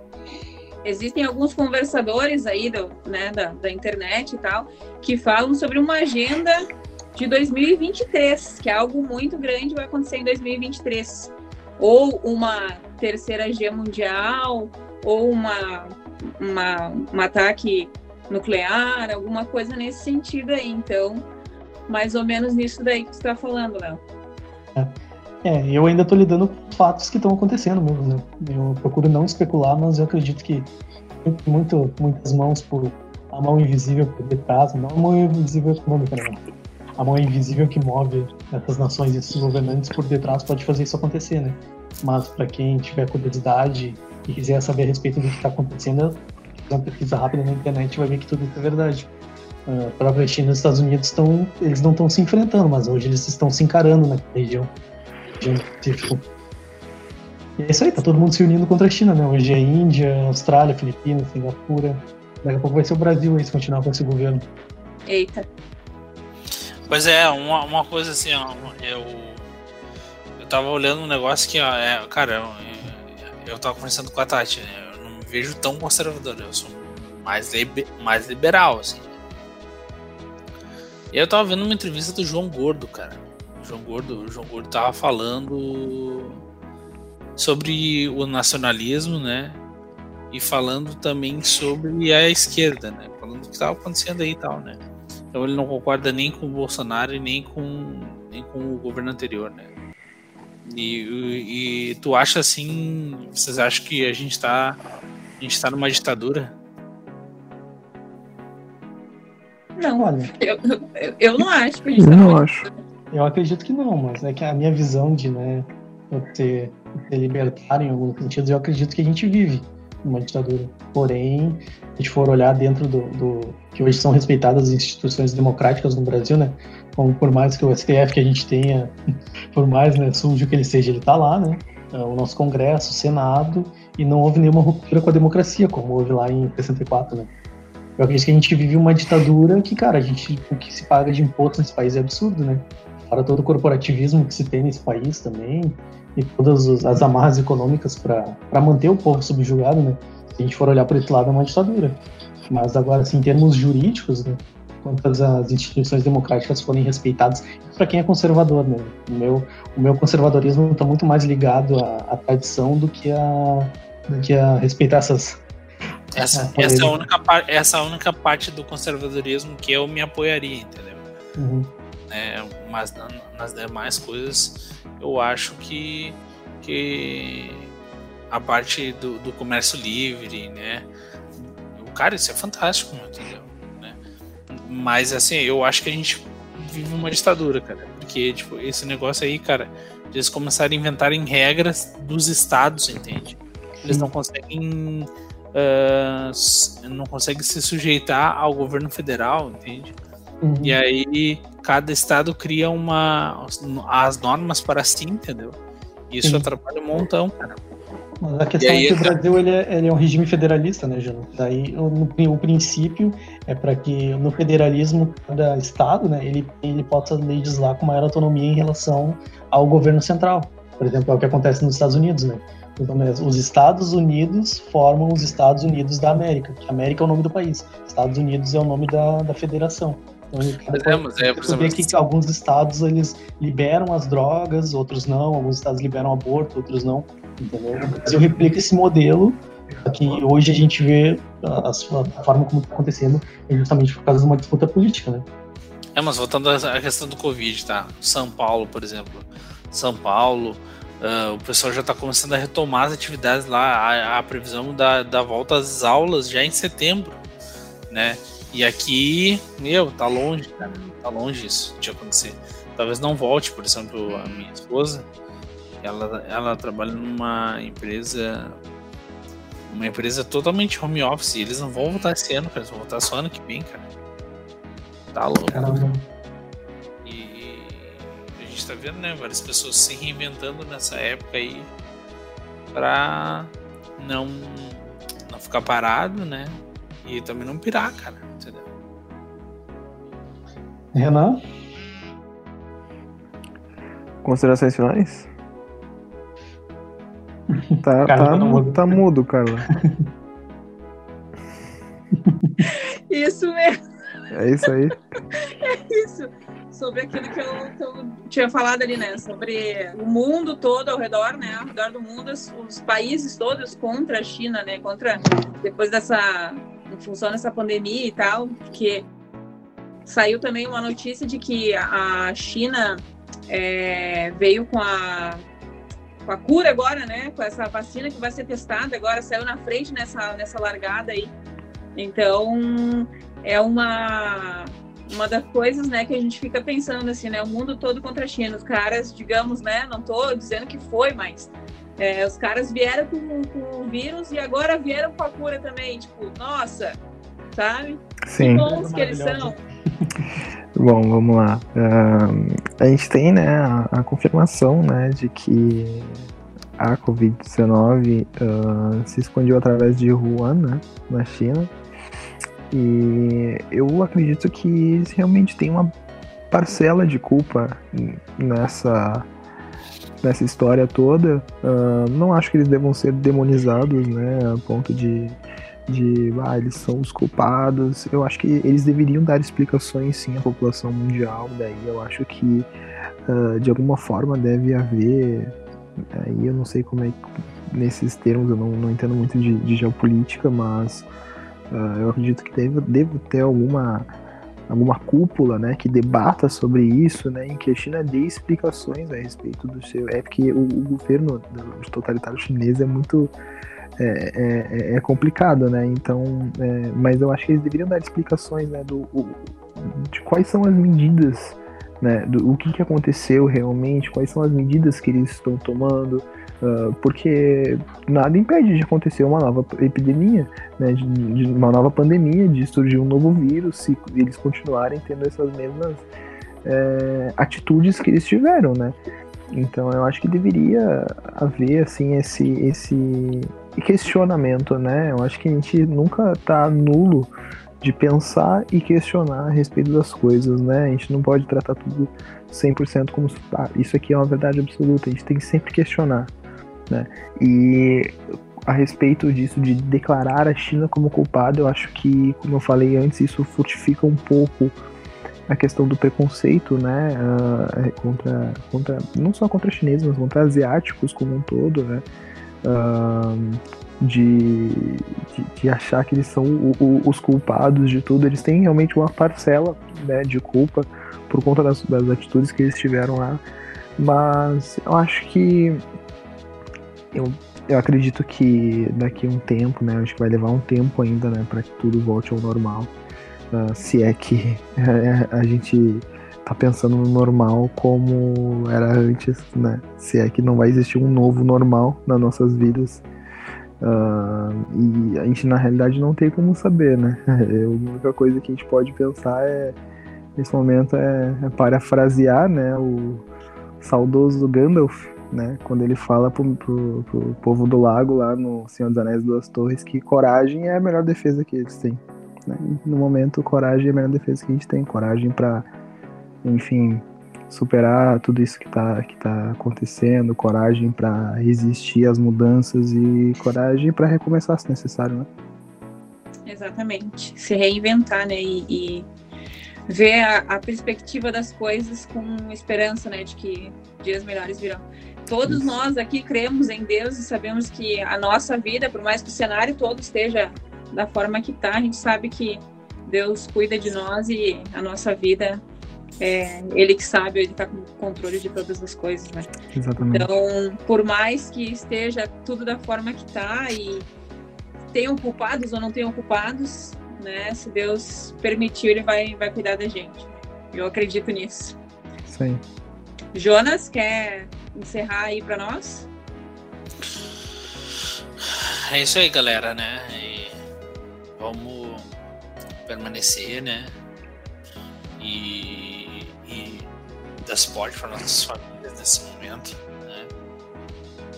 Existem alguns conversadores aí do, né, da, da internet e tal que falam sobre uma agenda de 2023, que é algo muito grande vai acontecer em 2023. Ou uma terceira guerra mundial, ou uma, uma, um ataque nuclear, alguma coisa nesse sentido aí. Então, mais ou menos nisso daí que você está falando, Léo. É, eu ainda estou lidando com fatos que estão acontecendo mesmo, né? Eu procuro não especular, mas eu acredito que muito, muitas mãos por a mão invisível por detrás, não a mão invisível econômica, não. A mão invisível que move essas nações e esses governantes por detrás pode fazer isso acontecer, né? Mas para quem tiver curiosidade e quiser saber a respeito do que está acontecendo, uma pesquisa rápida na internet vai ver que tudo isso é verdade. A própria China e os Estados Unidos estão, eles não estão se enfrentando, mas hoje eles estão se encarando na região, específica. E é isso aí, tá todo mundo se unindo contra a China, né? Hoje é Índia, Austrália, Filipinas, Singapura. Daqui a pouco vai ser o Brasil aí se continuar com esse governo. Eita. Pois é, uma, uma coisa assim, ó, eu, eu tava olhando um negócio que, ó, é, cara, eu, eu tava conversando com a Tati, né? Eu não me vejo tão conservador, eu sou mais, liber, mais liberal, assim. E eu tava vendo uma entrevista do João Gordo, cara. O João Gordo, o João Gordo tava falando sobre o nacionalismo, né? E falando também sobre a esquerda, né? Falando do que estava acontecendo aí e tal, né? Então ele não concorda nem com o Bolsonaro e nem com, nem com o governo anterior, né? E, e tu acha assim, vocês acham que a gente está a gente tá numa ditadura? Não, olha. Eu, eu, eu não acho que a gente eu tá não acho. Eu acredito que não, mas é que a minha visão de, né, ser, ser libertário em alguns sentidos, eu acredito que a gente vive uma ditadura. Porém, se a gente for olhar dentro do, do, que hoje são respeitadas as instituições democráticas no Brasil, né? Como por mais que o STF que a gente tenha, por mais né, sujo que ele seja, ele está lá, né? É, o nosso Congresso, o Senado, e não houve nenhuma ruptura com a democracia, como houve lá em 64, né? Eu acredito que a gente vive uma ditadura que, cara, a gente, o que se paga de imposto nesse país é absurdo, né? Para todo o corporativismo que se tem nesse país também, e todas as amarras econômicas para manter o povo subjugado, né? Se a gente for olhar por esse lado, é uma ditadura. Mas agora, assim, em termos jurídicos, né? Quantas as instituições democráticas forem respeitadas, para quem é conservador, né? O meu, o meu conservadorismo está muito mais ligado à, à tradição do que a, do que a respeitar essas, essa, essa, é a única, essa é única parte do conservadorismo que eu me apoiaria, entendeu? Uhum. É, mas nas demais coisas eu acho que, que a parte do, do comércio livre, né? O cara, isso é fantástico, entendeu? Né? Mas assim, eu acho que a gente vive uma ditadura, cara. Porque, tipo, esse negócio aí, cara, eles começaram a inventarem regras dos estados, entende? Eles não conseguem. Uh, não conseguem se sujeitar ao governo federal, entende? Uhum. E aí cada estado cria uma as normas para si, entendeu? Isso Sim. atrapalha um montão, cara. Mas a questão aí, é que o Brasil ele é, ele é, um regime federalista, né, Jano? Daí o, o princípio é para que no federalismo cada estado, né, ele, ele possa legislar com maior autonomia em relação ao governo central. Por exemplo, é o que acontece nos Estados Unidos, né? Então, os Estados Unidos formam os Estados Unidos da América. América é o nome do país. Estados Unidos é o nome da, da federação. Então, é, mas é, por exemplo, que alguns estados eles liberam as drogas, outros não, alguns estados liberam aborto, outros não, entendeu? O Brasil replica esse modelo que hoje a gente vê a, a forma como está acontecendo é justamente por causa de uma disputa política, né? É, mas voltando à questão do Covid, tá? São Paulo, por exemplo. São Paulo, uh, o pessoal já está começando a retomar as atividades lá. A, a previsão da, da volta às aulas já em setembro, né? E aqui, meu, tá longe, cara. Tá longe isso de acontecer. Talvez não volte, por exemplo, a minha esposa. Ela, ela trabalha numa empresa. Uma empresa totalmente home office. Eles não vão voltar esse ano, cara. Eles vão voltar só ano que vem, cara. Tá louco. Caramba. E a gente tá vendo, né? Várias pessoas se reinventando nessa época aí pra não, não ficar parado, né? E também não pirar, cara. Renan? Considerações finais? Tá, tá, mudo. tá mudo, Carla. Isso mesmo. É isso aí. É isso. sobre aquilo que eu, que eu, tinha falado ali, né? Sobre o mundo todo ao redor, né? Ao redor do mundo, os, os, países todos contra a China, né? Contra depois dessa, em função dessa pandemia e tal, porque saiu também uma notícia de que a China é, veio com a com a cura agora, né? Com essa vacina que vai ser testada agora, saiu na frente nessa, nessa largada aí. Então, é uma uma das coisas, né, que a gente fica pensando assim, né, o mundo todo contra a China, os caras, digamos, né, não tô dizendo que foi, mas é, os caras vieram com, com, o vírus e agora vieram com a cura também, tipo, nossa, sabe? Sim. Que bons que eles são. Bom, vamos lá. Uh, a gente tem né, a, a, confirmação né, de que a Covid-19 uh, se escondeu através de Wuhan, né, na China. E eu acredito que eles realmente têm uma parcela de culpa nessa, nessa história toda. Uh, não acho que eles devam ser demonizados, né, a ponto de de ah, eles são os culpados. Eu acho que eles deveriam dar explicações sim à população mundial. Daí eu acho que uh, de alguma forma deve haver. Aí eu não sei como é nesses termos, eu não, não entendo muito de, de geopolítica, mas uh, eu acredito que deve, deve ter alguma alguma cúpula, né, que debata sobre isso, né, em que a China dê explicações a respeito do seu, é porque o, o governo totalitário chinês é muito é, é, é, complicado, né? Então, é, mas eu acho que eles deveriam dar explicações, né, do, o, de quais são as medidas, né, do o que, que aconteceu realmente, quais são as medidas que eles estão tomando, uh, porque nada impede de acontecer uma nova epidemia, né, de, de uma nova pandemia, de surgir um novo vírus, se eles continuarem tendo essas mesmas é, atitudes que eles tiveram, né? Então eu acho que deveria haver assim esse esse questionamento, né? Eu acho que a gente nunca tá nulo de pensar e questionar a respeito das coisas, né? A gente não pode tratar tudo 100% como ah, isso aqui é uma verdade absoluta, a gente tem que sempre questionar, né? E a respeito disso de declarar a China como culpada, eu acho que, como eu falei antes, isso fortifica um pouco a questão do preconceito, né, uh, contra, contra, não só contra chineses, mas contra asiáticos como um todo, né, uh, de, de, de, achar que eles são o, o, os culpados de tudo, eles têm realmente uma parcela, né, de culpa por conta das, das atitudes que eles tiveram lá, mas eu acho que eu, eu acredito que daqui a um tempo, né, acho que vai levar um tempo ainda, né, para que tudo volte ao normal. Uh, se é que a gente tá pensando no normal como era antes, né? Se é que não vai existir um novo normal nas nossas vidas. Uh, e a gente na realidade não tem como saber, né? A única coisa que a gente pode pensar é nesse momento é, é parafrasear, né? O saudoso Gandalf, né? Quando ele fala pro, pro, pro povo do lago lá no Senhor dos Anéis Duas Torres que coragem é a melhor defesa que eles têm. Né? No momento, coragem é a melhor defesa que a gente tem. Coragem para, enfim, superar tudo isso que está que tá acontecendo, coragem para resistir às mudanças e coragem para recomeçar se necessário, né? Exatamente. Se reinventar, né? E, e ver a, a, perspectiva das coisas com esperança, né? De que dias melhores virão. Todos nós aqui cremos em Deus e sabemos que a nossa vida, por mais que o cenário todo esteja da forma que tá, a gente sabe que Deus cuida de nós e a nossa vida é ele que sabe, ele está com controle de todas as coisas, né? Exatamente. Então, por mais que esteja tudo da forma que está e tenham culpados ou não tenham culpados, né? Se Deus permitir, ele vai, vai cuidar da gente. Eu acredito nisso. Sim. Jonas, quer encerrar aí para nós? É isso aí, galera, né? E vamos permanecer, né? E, e dar suporte para nossas famílias nesse momento, né?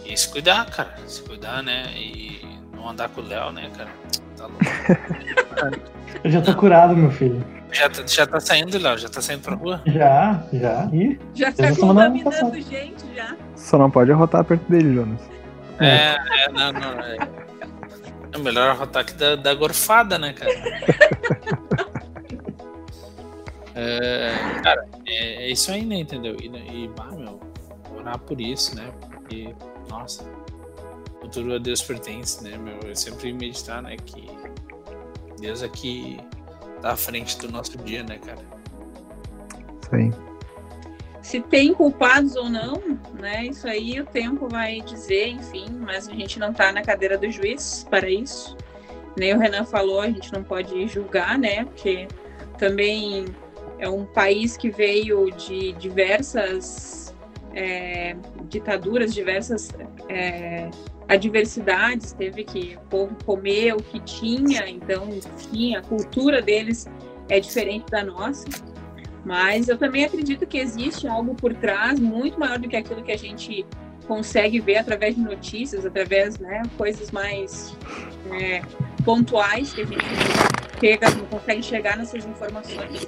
E se cuidar, cara, se cuidar, né? E não andar com o Léo, né, cara? Tá louco. Eu já tô curado, meu filho. Já, tá, já tá saindo, Léo? Já tá saindo pra rua? Já, já. Ih, já tá contaminando gente, já. Só não pode arrotar perto dele, Jonas. É, é, não, não. É, é melhor arrotar que da, da gorfada, né, cara? É, cara, é, é, isso aí, né? Entendeu? E, e bah, meu, orar por isso, né? Porque, nossa, o futuro a Deus pertence, né, meu? Eu sempre meditar, né? Que Deus aqui tá à frente do nosso dia, né, cara? Isso aí. Se tem culpados ou não, né? Isso aí o tempo vai dizer, enfim, mas a gente não tá na cadeira do juiz para isso. Nem o Renan falou, a gente não pode julgar, né? Porque também é um país que veio de diversas é, ditaduras, diversas é, adversidades, teve que o povo comer o que tinha, então, sim, a cultura deles é diferente da nossa. Mas eu também acredito que existe algo por trás muito maior do que aquilo que a gente consegue ver através de notícias, através, né, coisas mais é, pontuais que a gente chega, não consegue chegar nessas informações.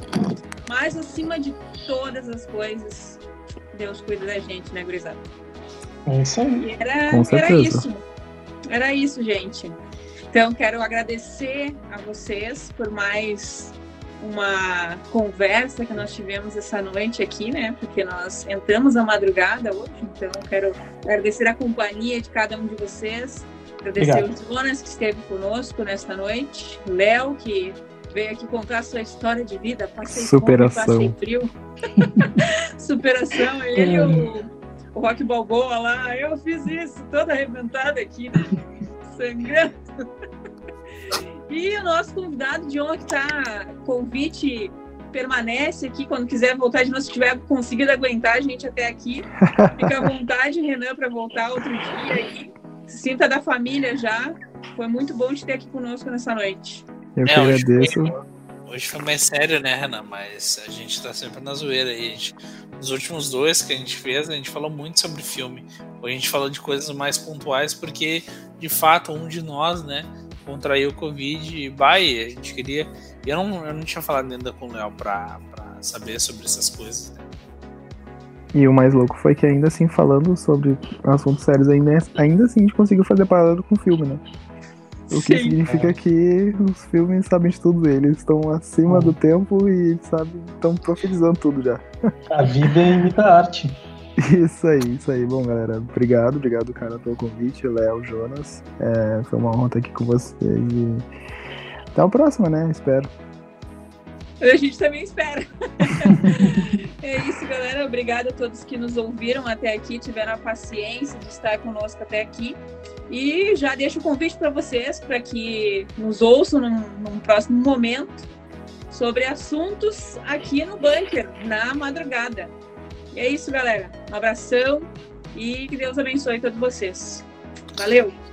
Mas acima de todas as coisas, Deus cuida da gente, né, gurizada? É isso aí. E era, era isso. Era isso, gente. Então, quero agradecer a vocês por mais uma conversa que nós tivemos essa noite aqui, né? Porque nós entramos na madrugada hoje, então quero agradecer a companhia de cada um de vocês, agradecer Obrigado. o Jonas que esteve conosco nesta noite, o Léo que veio aqui contar a sua história de vida, passei Superação. fome, passei frio, superação, ele o, o Rock Balboa lá, eu fiz isso, toda arrebentada aqui, né? Sangrando. E o nosso convidado de honra que tá convite permanece aqui quando quiser voltar de novo, se tiver conseguido aguentar a gente até aqui. Fica à vontade, Renan, para voltar outro dia aí. Se sinta da família já. Foi muito bom te ter aqui conosco nessa noite. Eu que É, agradeço. Hoje foi mais sério, né, Renan? Mas a gente tá sempre na zoeira. A gente- Nos últimos dois que a gente fez, a gente falou muito sobre filme. Hoje a gente falou de coisas mais pontuais, porque de fato um de nós, né, contraiu o Covid e vai, a gente queria. Eu não, eu não tinha falado ainda com o Léo pra, pra saber sobre essas coisas, né? E o mais louco foi que ainda assim, falando sobre assuntos sérios, ainda, ainda assim a gente conseguiu fazer paralelo com o filme, né? O que Sim. significa que os filmes sabem de tudo, eles estão acima do tempo e sabem, estão profetizando tudo já. A vida imita a arte. Isso aí, isso aí. Bom, galera, obrigado, obrigado, cara, pelo convite, Léo, Jonas. É, foi uma honra estar aqui com vocês e até a próxima, né? Espero. A gente também espera. é isso, galera. Obrigada a todos que nos ouviram até aqui, tiveram a paciência de estar conosco até aqui. E já deixo o convite para vocês para que nos ouçam num, num próximo momento sobre assuntos aqui no Bunker, na madrugada. E é isso, galera. Um abração e que Deus abençoe todos vocês. Valeu!